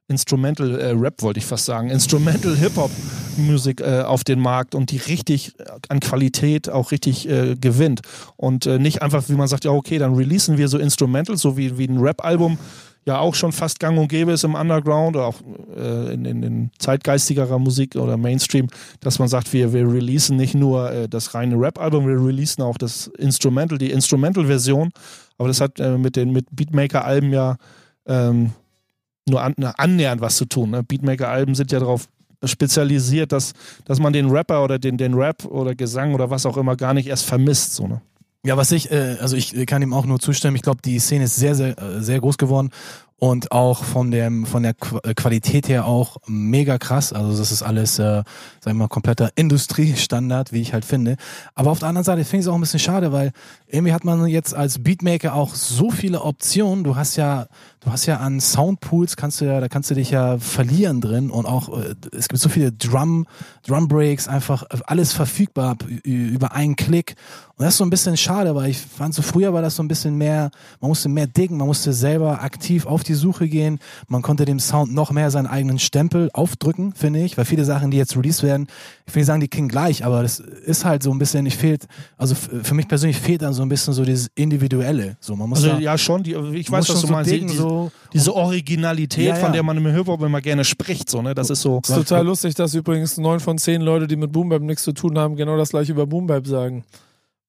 Instrumental äh, Rap, wollte ich fast sagen, Instrumental Hip-Hop-Musik äh, auf den Markt und die richtig äh, an Qualität auch richtig gewinnt. Und nicht einfach, wie man sagt, ja, okay, dann releasen wir so Instrumental, so wie, wie ein Rap-Album ja auch schon fast gang und gäbe ist im Underground oder auch äh, in, in, in zeitgeistigerer Musik oder Mainstream, dass man sagt, wir, wir releasen nicht nur äh, das reine Rap-Album, wir releasen auch das Instrumental, die Instrumental-Version. Aber das hat äh, mit den mit Beatmaker-Alben ja ähm, nur an, annähernd was zu tun. Ne? Beatmaker-Alben sind ja darauf spezialisiert, dass, dass man den Rapper oder den, den Rap oder Gesang oder was auch immer gar nicht erst vermisst. So, ne? Ja, was ich, äh, also ich äh, kann ihm auch nur zustimmen. Ich glaube, die Szene ist sehr, sehr, äh, sehr groß geworden und auch von dem, von der äh, Qualität her auch mega krass. Also das ist alles, äh, sagen wir mal, kompletter Industriestandard, wie ich halt finde. Aber auf der anderen Seite finde ich es auch ein bisschen schade, weil irgendwie hat man jetzt als Beatmaker auch so viele Optionen. Du hast ja, du hast ja an Soundpools kannst du ja, da kannst du dich ja verlieren drin und auch äh, es gibt so viele Drum, Drum Breaks, einfach alles verfügbar über einen Klick. Und das ist so ein bisschen schade, weil ich fand so früher war das so ein bisschen mehr, man musste mehr diggen, man musste selber aktiv auf die Suche gehen, man konnte dem Sound noch mehr seinen eigenen Stempel aufdrücken, finde ich, weil viele Sachen, die jetzt released werden, ich will nicht sagen, die klingen gleich, aber das ist halt so ein bisschen, ich fehlt, also für mich persönlich fehlt dann so ein bisschen so dieses Individuelle, so man muss Also da, ja schon, die, ich weiß, was schon du so meinst. diggen, die, so, diese Originalität, Ja, ja. von der man im Hip-Hop immer gerne spricht, so, ne? Das ist so. ist total lustig, dass übrigens neun von zehn Leute, die mit Boom Bap nichts zu tun haben, genau das gleiche über Boom Bap sagen.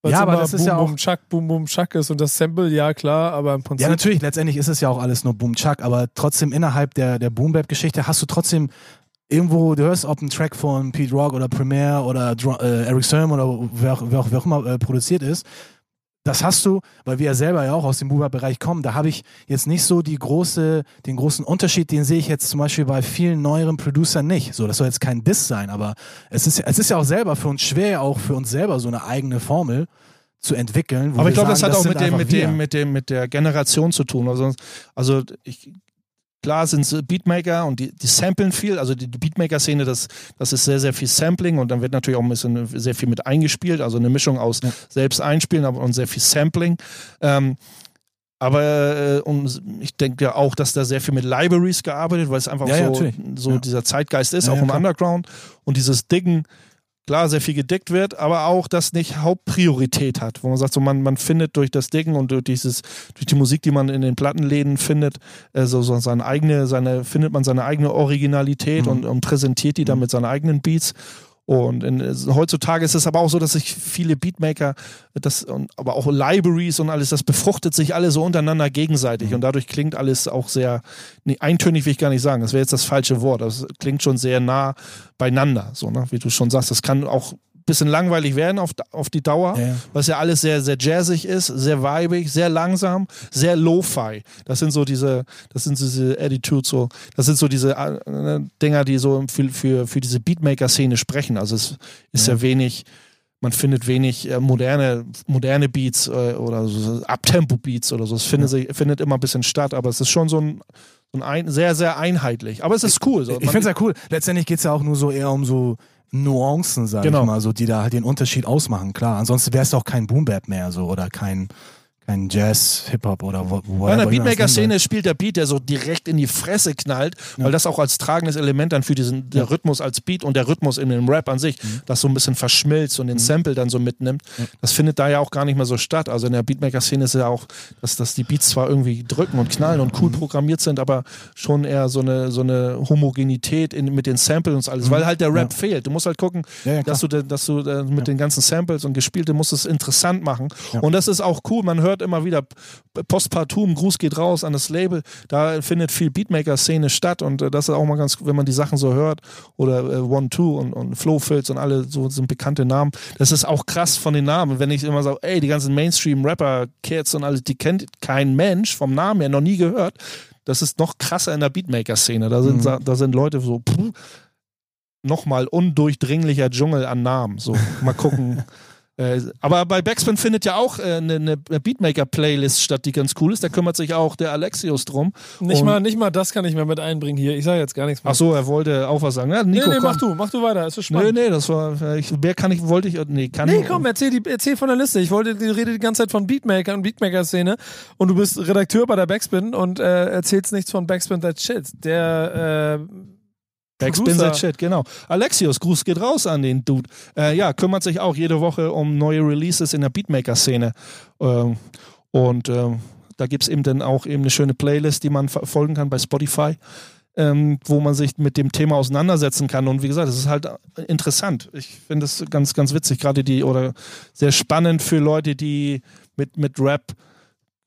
Weil's Ja, aber das ist Boom, ja auch- Boom, Chuck, Boom, Boom, Chuck ist und das Sample, ja klar, aber im Prinzip Ja, natürlich, letztendlich ist es ja auch alles nur Boom Chuck, aber trotzdem innerhalb der, der Boom Bap Geschichte hast du trotzdem irgendwo, du hörst, ob ein Track von Pete Rock oder Premier oder Dr äh, Eric Sermon oder wer, auch- wer, auch- wer auch immer äh, produziert ist. Das hast du, weil wir ja selber ja auch aus dem Boom Bap Bereich kommen, da habe ich jetzt nicht so die große, den großen Unterschied, den sehe ich jetzt zum Beispiel bei vielen neueren Producern nicht. So, das soll jetzt kein Diss sein, aber es ist, es ist ja auch selber für uns schwer, auch für uns selber so eine eigene Formel zu entwickeln. Aber ich glaube, das hat auch sind mit dem, mit dem, mit dem, mit der Generation zu tun. Also, also ich, klar sind es Beatmaker und die, die samplen viel. Also die, die Beatmaker-Szene, das, das ist sehr, sehr viel Sampling und dann wird natürlich auch ein bisschen sehr viel mit eingespielt. Also eine Mischung aus Ja. selbst einspielen aber und sehr viel Sampling. Ähm, aber äh, und ich denke ja auch, dass da sehr viel mit Libraries gearbeitet, weil es einfach Ja, so, Ja. dieser Zeitgeist ist, auch im klar. Underground. Und dieses Diggen, klar, sehr viel gedickt wird, aber auch das nicht Hauptpriorität hat, wo man sagt, so man, man findet durch das Diggen und durch dieses, durch die Musik, die man in den Plattenläden findet, äh, so, so seine eigene, seine, findet man seine eigene Originalität Mhm. und, und präsentiert die dann mit seinen eigenen Beats. Und in, heutzutage ist es aber auch so, dass sich viele Beatmaker, das, und, aber auch Libraries und alles, das befruchtet sich alle so untereinander gegenseitig. Mhm. Und dadurch klingt alles auch sehr, nee, eintönig will ich gar nicht sagen, das wäre jetzt das falsche Wort. Das klingt schon sehr nah beieinander, so, ne? wie du schon sagst. Das kann auch bisschen langweilig werden auf, auf die Dauer, Ja, ja. was ja alles sehr, sehr jazzig ist, sehr weibig, sehr langsam, sehr lo-fi. Das sind so diese, das sind so diese Attitudes, so, das sind so diese äh, Dinger, die so für, für, für diese Beatmaker-Szene sprechen. Also es ist ja, wenig man findet wenig äh, moderne, moderne Beats äh, oder so Abtempo-Beats oder so. Es findet, sich, findet immer ein bisschen statt, aber es ist schon so ein, ein, ein sehr, sehr einheitlich. Aber es ist cool. So. Ich finde es ja cool. Letztendlich geht es ja auch nur so eher um so Nuancen, sag Genau. ich mal, so, die da halt den Unterschied ausmachen. Klar, ansonsten wäre es auch kein Boom-Bap mehr so oder kein, kein Jazz, Hip-Hop oder wo Bei einer Beatmaker-Szene spielt der Beat, der so direkt in die Fresse knallt, Ja. weil das auch als tragendes Element dann für diesen der Rhythmus als Beat und der Rhythmus in dem Rap an sich, Mhm. das so ein bisschen verschmilzt und den Sample dann so mitnimmt. Das findet da ja auch gar nicht mehr so statt. Also in der Beatmaker-Szene ist ja auch, dass, dass die Beats zwar irgendwie drücken und knallen und Mhm. cool programmiert sind, aber schon eher so eine, so eine Homogenität in, mit den Samples und alles, weil halt der Rap fehlt. Du musst halt gucken, Mhm. Ja, ja, dass du, dass du mit den ganzen Samples und gespielt, du musst es interessant machen. Ja. Und das ist auch cool. Man hört immer wieder Postpartum, Gruß geht raus an das Label. Da findet viel Beatmaker-Szene statt und äh, das ist auch mal ganz, wenn man die Sachen so hört oder äh, One Two und, und Flowfilz und alle so sind bekannte Namen. Das ist auch krass von den Namen. Wenn ich immer sage, ey, die ganzen Mainstream-Rapper-Kids und alles, die kennt kein Mensch vom Namen her, noch nie gehört. Das ist noch krasser in der Beatmaker-Szene. Da sind, Mhm. da sind Leute so, puh, nochmal undurchdringlicher Dschungel an Namen. So, mal gucken. <laughs> Äh, aber bei Backspin findet ja auch äh, eine, eine Beatmaker-Playlist statt, die ganz cool ist. Da kümmert sich auch der Alexios drum. Nicht Und- mal, nicht mal das kann ich mehr mit einbringen hier. Ich sage jetzt gar nichts mehr. Ach so, er wollte auch was sagen. Ja, nee, Nico, nee, komm. mach du, mach du weiter. Es ist Nee, spannend. nee, das war, äh, ich, mehr kann ich, wollte ich, nee, kann Nee, komm, erzähl, die, erzähl von der Liste. Ich wollte, die rede die ganze Zeit von Beatmaker und Beatmaker-Szene und du bist Redakteur bei der Backspin und äh, erzählst nichts von Backspin That Shit. Der äh, Backspin that shit, genau. Alexios, Gruß geht raus an den Dude. Äh, ja, kümmert sich auch jede Woche um neue Releases in der Beatmaker-Szene. Ähm, und ähm, da gibt es eben dann auch eben eine schöne Playlist, die man verfolgen kann bei Spotify, ähm, wo man sich mit dem Thema auseinandersetzen kann. Und wie gesagt, es ist halt interessant. Ich finde es ganz, ganz witzig, gerade die, oder sehr spannend für Leute, die mit, mit Rap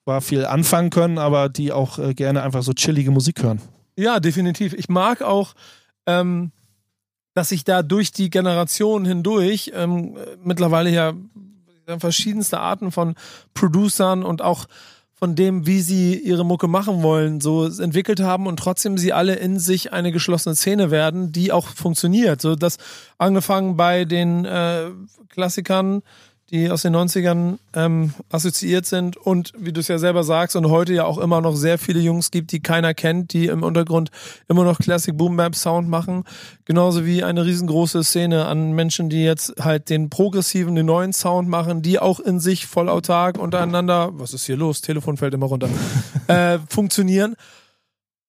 zwar viel anfangen können, aber die auch äh, gerne einfach so chillige Musik hören. Ja, definitiv. Ich mag auch, ähm, dass sich da durch die Generation hindurch ähm, äh, mittlerweile ja verschiedenste Arten von Producern und auch von dem, wie sie ihre Mucke machen wollen, so entwickelt haben und trotzdem sie alle in sich eine geschlossene Szene werden, die auch funktioniert. So dass angefangen bei den äh, Klassikern, die aus den 90ern ähm, assoziiert sind und wie du es ja selber sagst und heute ja auch immer noch sehr viele Jungs gibt, die keiner kennt, die im Untergrund immer noch Classic Boom Bap Sound machen, genauso wie eine riesengroße Szene an Menschen, die jetzt halt den progressiven, den neuen Sound machen, die auch in sich voll autark untereinander, was ist hier los? Telefon fällt immer runter, <laughs> äh, funktionieren.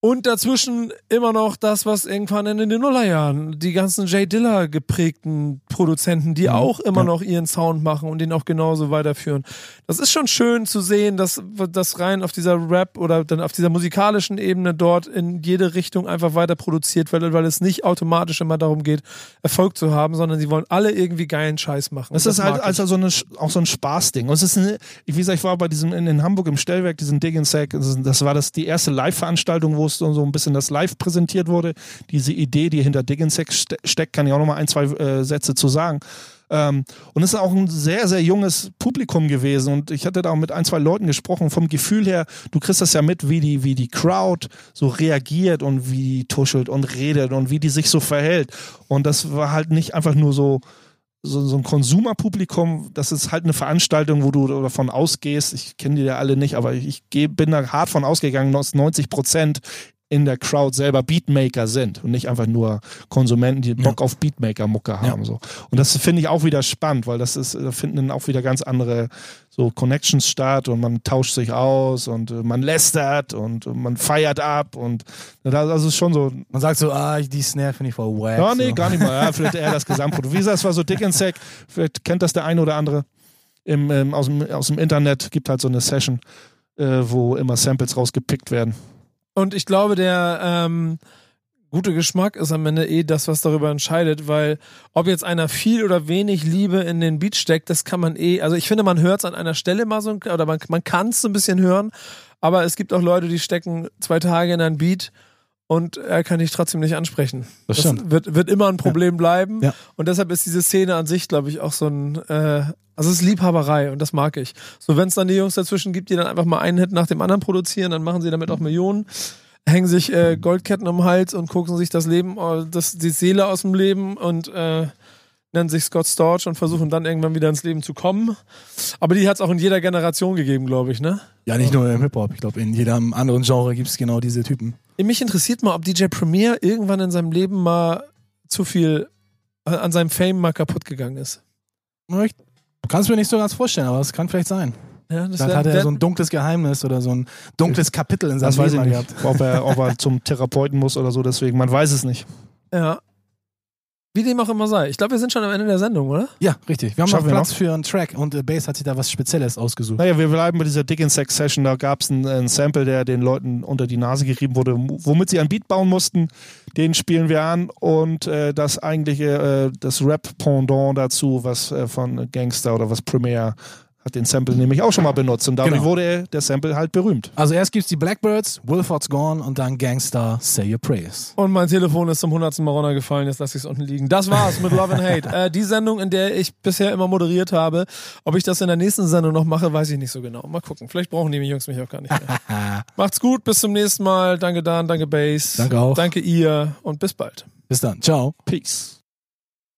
Und dazwischen immer noch das, was irgendwann in den Nullerjahren, die ganzen Jay Diller geprägten Produzenten, die auch immer ja. noch ihren Sound machen und den auch genauso weiterführen. Das ist schon schön zu sehen, dass das rein auf dieser Rap oder dann auf dieser musikalischen Ebene dort in jede Richtung einfach weiter produziert wird, weil es nicht automatisch immer darum geht, Erfolg zu haben, sondern sie wollen alle irgendwie geilen Scheiß machen. Das, Und ist halt also so eine, auch so ein Spaßding. Und es ist eine, wie gesagt, ich war bei diesem in, in Hamburg im Stellwerk, diesen Dig and Sack, das, das war das die erste Live-Veranstaltung, wo es so, so ein bisschen das Live präsentiert wurde. Diese Idee, die hinter Dig and Sack ste steckt, kann ich auch noch mal ein, zwei äh, Sätze zu sagen. Ähm, und es ist auch ein sehr, sehr junges Publikum gewesen. Und ich hatte da auch mit ein, zwei Leuten gesprochen. Vom Gefühl her, du kriegst das ja mit, wie die, wie die Crowd so reagiert und wie die tuschelt und redet und wie die sich so verhält. Und das war halt nicht einfach nur so, so, so ein Konsumerpublikum, das ist halt eine Veranstaltung, wo du davon ausgehst, ich kenne die ja alle nicht, aber ich geh, bin da hart von ausgegangen, dass 90 Prozent in der Crowd selber Beatmaker sind und nicht einfach nur Konsumenten, die Bock auf Beatmaker-Mucke haben. So. Und das finde ich auch wieder spannend, weil das ist, da finden dann auch wieder ganz andere so Connections statt und man tauscht sich aus und äh, man lästert und äh, man feiert ab und das ist schon so, Man sagt so, ah, die Snare finde ich voll wack. ja, nee, so. gar nicht mal. Ja, <laughs> vielleicht eher das Gesamtprodukt. Wie gesagt, es war so dick and sack. Vielleicht kennt das der eine oder andere im, ähm, aus, dem, aus dem Internet. Gibt halt so eine Session, äh, wo immer Samples rausgepickt werden. Und ich glaube, der ähm, gute Geschmack ist am Ende eh das, was darüber entscheidet, weil ob jetzt einer viel oder wenig Liebe in den Beat steckt, das kann man eh, also ich finde, man hört es an einer Stelle mal so, oder man, man kann es so ein bisschen hören, aber es gibt auch Leute, die stecken zwei Tage in einen Beat und er kann dich trotzdem nicht ansprechen. Das stimmt. wird, wird immer ein Problem bleiben Ja. und deshalb ist diese Szene an sich, glaube ich, auch so ein, äh, also es ist Liebhaberei und das mag ich. So, wenn es dann die Jungs dazwischen gibt, die dann einfach mal einen Hit nach dem anderen produzieren, dann machen sie damit auch Millionen, hängen sich äh, Goldketten um den Hals und gucken sich das Leben, äh, das, die Seele aus dem Leben und äh, nennen sich Scott Storch und versuchen dann irgendwann wieder ins Leben zu kommen. Aber die hat es auch in jeder Generation gegeben, glaube ich, ne? Ja, nicht nur im Hip-Hop. Ich glaube, in jedem anderen Genre gibt es genau diese Typen. Mich interessiert mal, ob DJ Premier irgendwann in seinem Leben mal zu viel äh, an seinem Fame mal kaputt gegangen ist. Ich kann es mir nicht so ganz vorstellen, aber es kann vielleicht sein. Ja, das Vielleicht wär- hat er so ein dunkles Geheimnis oder so ein dunkles Kapitel in seinem Das weiß ich Leben nicht, gehabt. ob er, ob er zum Therapeuten muss oder so, deswegen, man weiß es nicht. ja. Wie dem auch immer sei. Ich glaube, wir sind schon am Ende der Sendung, oder? Ja, richtig. Wir haben Schaffen noch Platz für einen Track und äh, Bass hat sich da was Spezielles ausgesucht. Naja, wir bleiben bei dieser Dick in Sex Session. Da gab es ein, ein Sample, der den Leuten unter die Nase gerieben wurde, womit sie ein Beat bauen mussten. Den spielen wir an und äh, das eigentliche, äh, das Rap-Pendant dazu, was äh, von Gangster oder was Premier hat den Sample nämlich auch schon mal benutzt und dadurch Genau. wurde er, der Sample halt berühmt. Also erst gibt's die Blackbirds, Wilford's Gone und dann Gangster Say Your Prayers. Und mein Telefon ist zum hundertsten Mal runtergefallen, jetzt lasse ich es unten liegen. Das war's mit Love and Hate. <laughs> Äh, die Sendung, in der ich bisher immer moderiert habe. Ob ich das in der nächsten Sendung noch mache, weiß ich nicht so genau. Mal gucken. Vielleicht brauchen die Jungs mich auch gar nicht mehr. <laughs> Macht's gut, bis zum nächsten Mal. Danke Dan, danke Base. Danke auch. Danke ihr und bis bald. Bis dann. Ciao. Peace.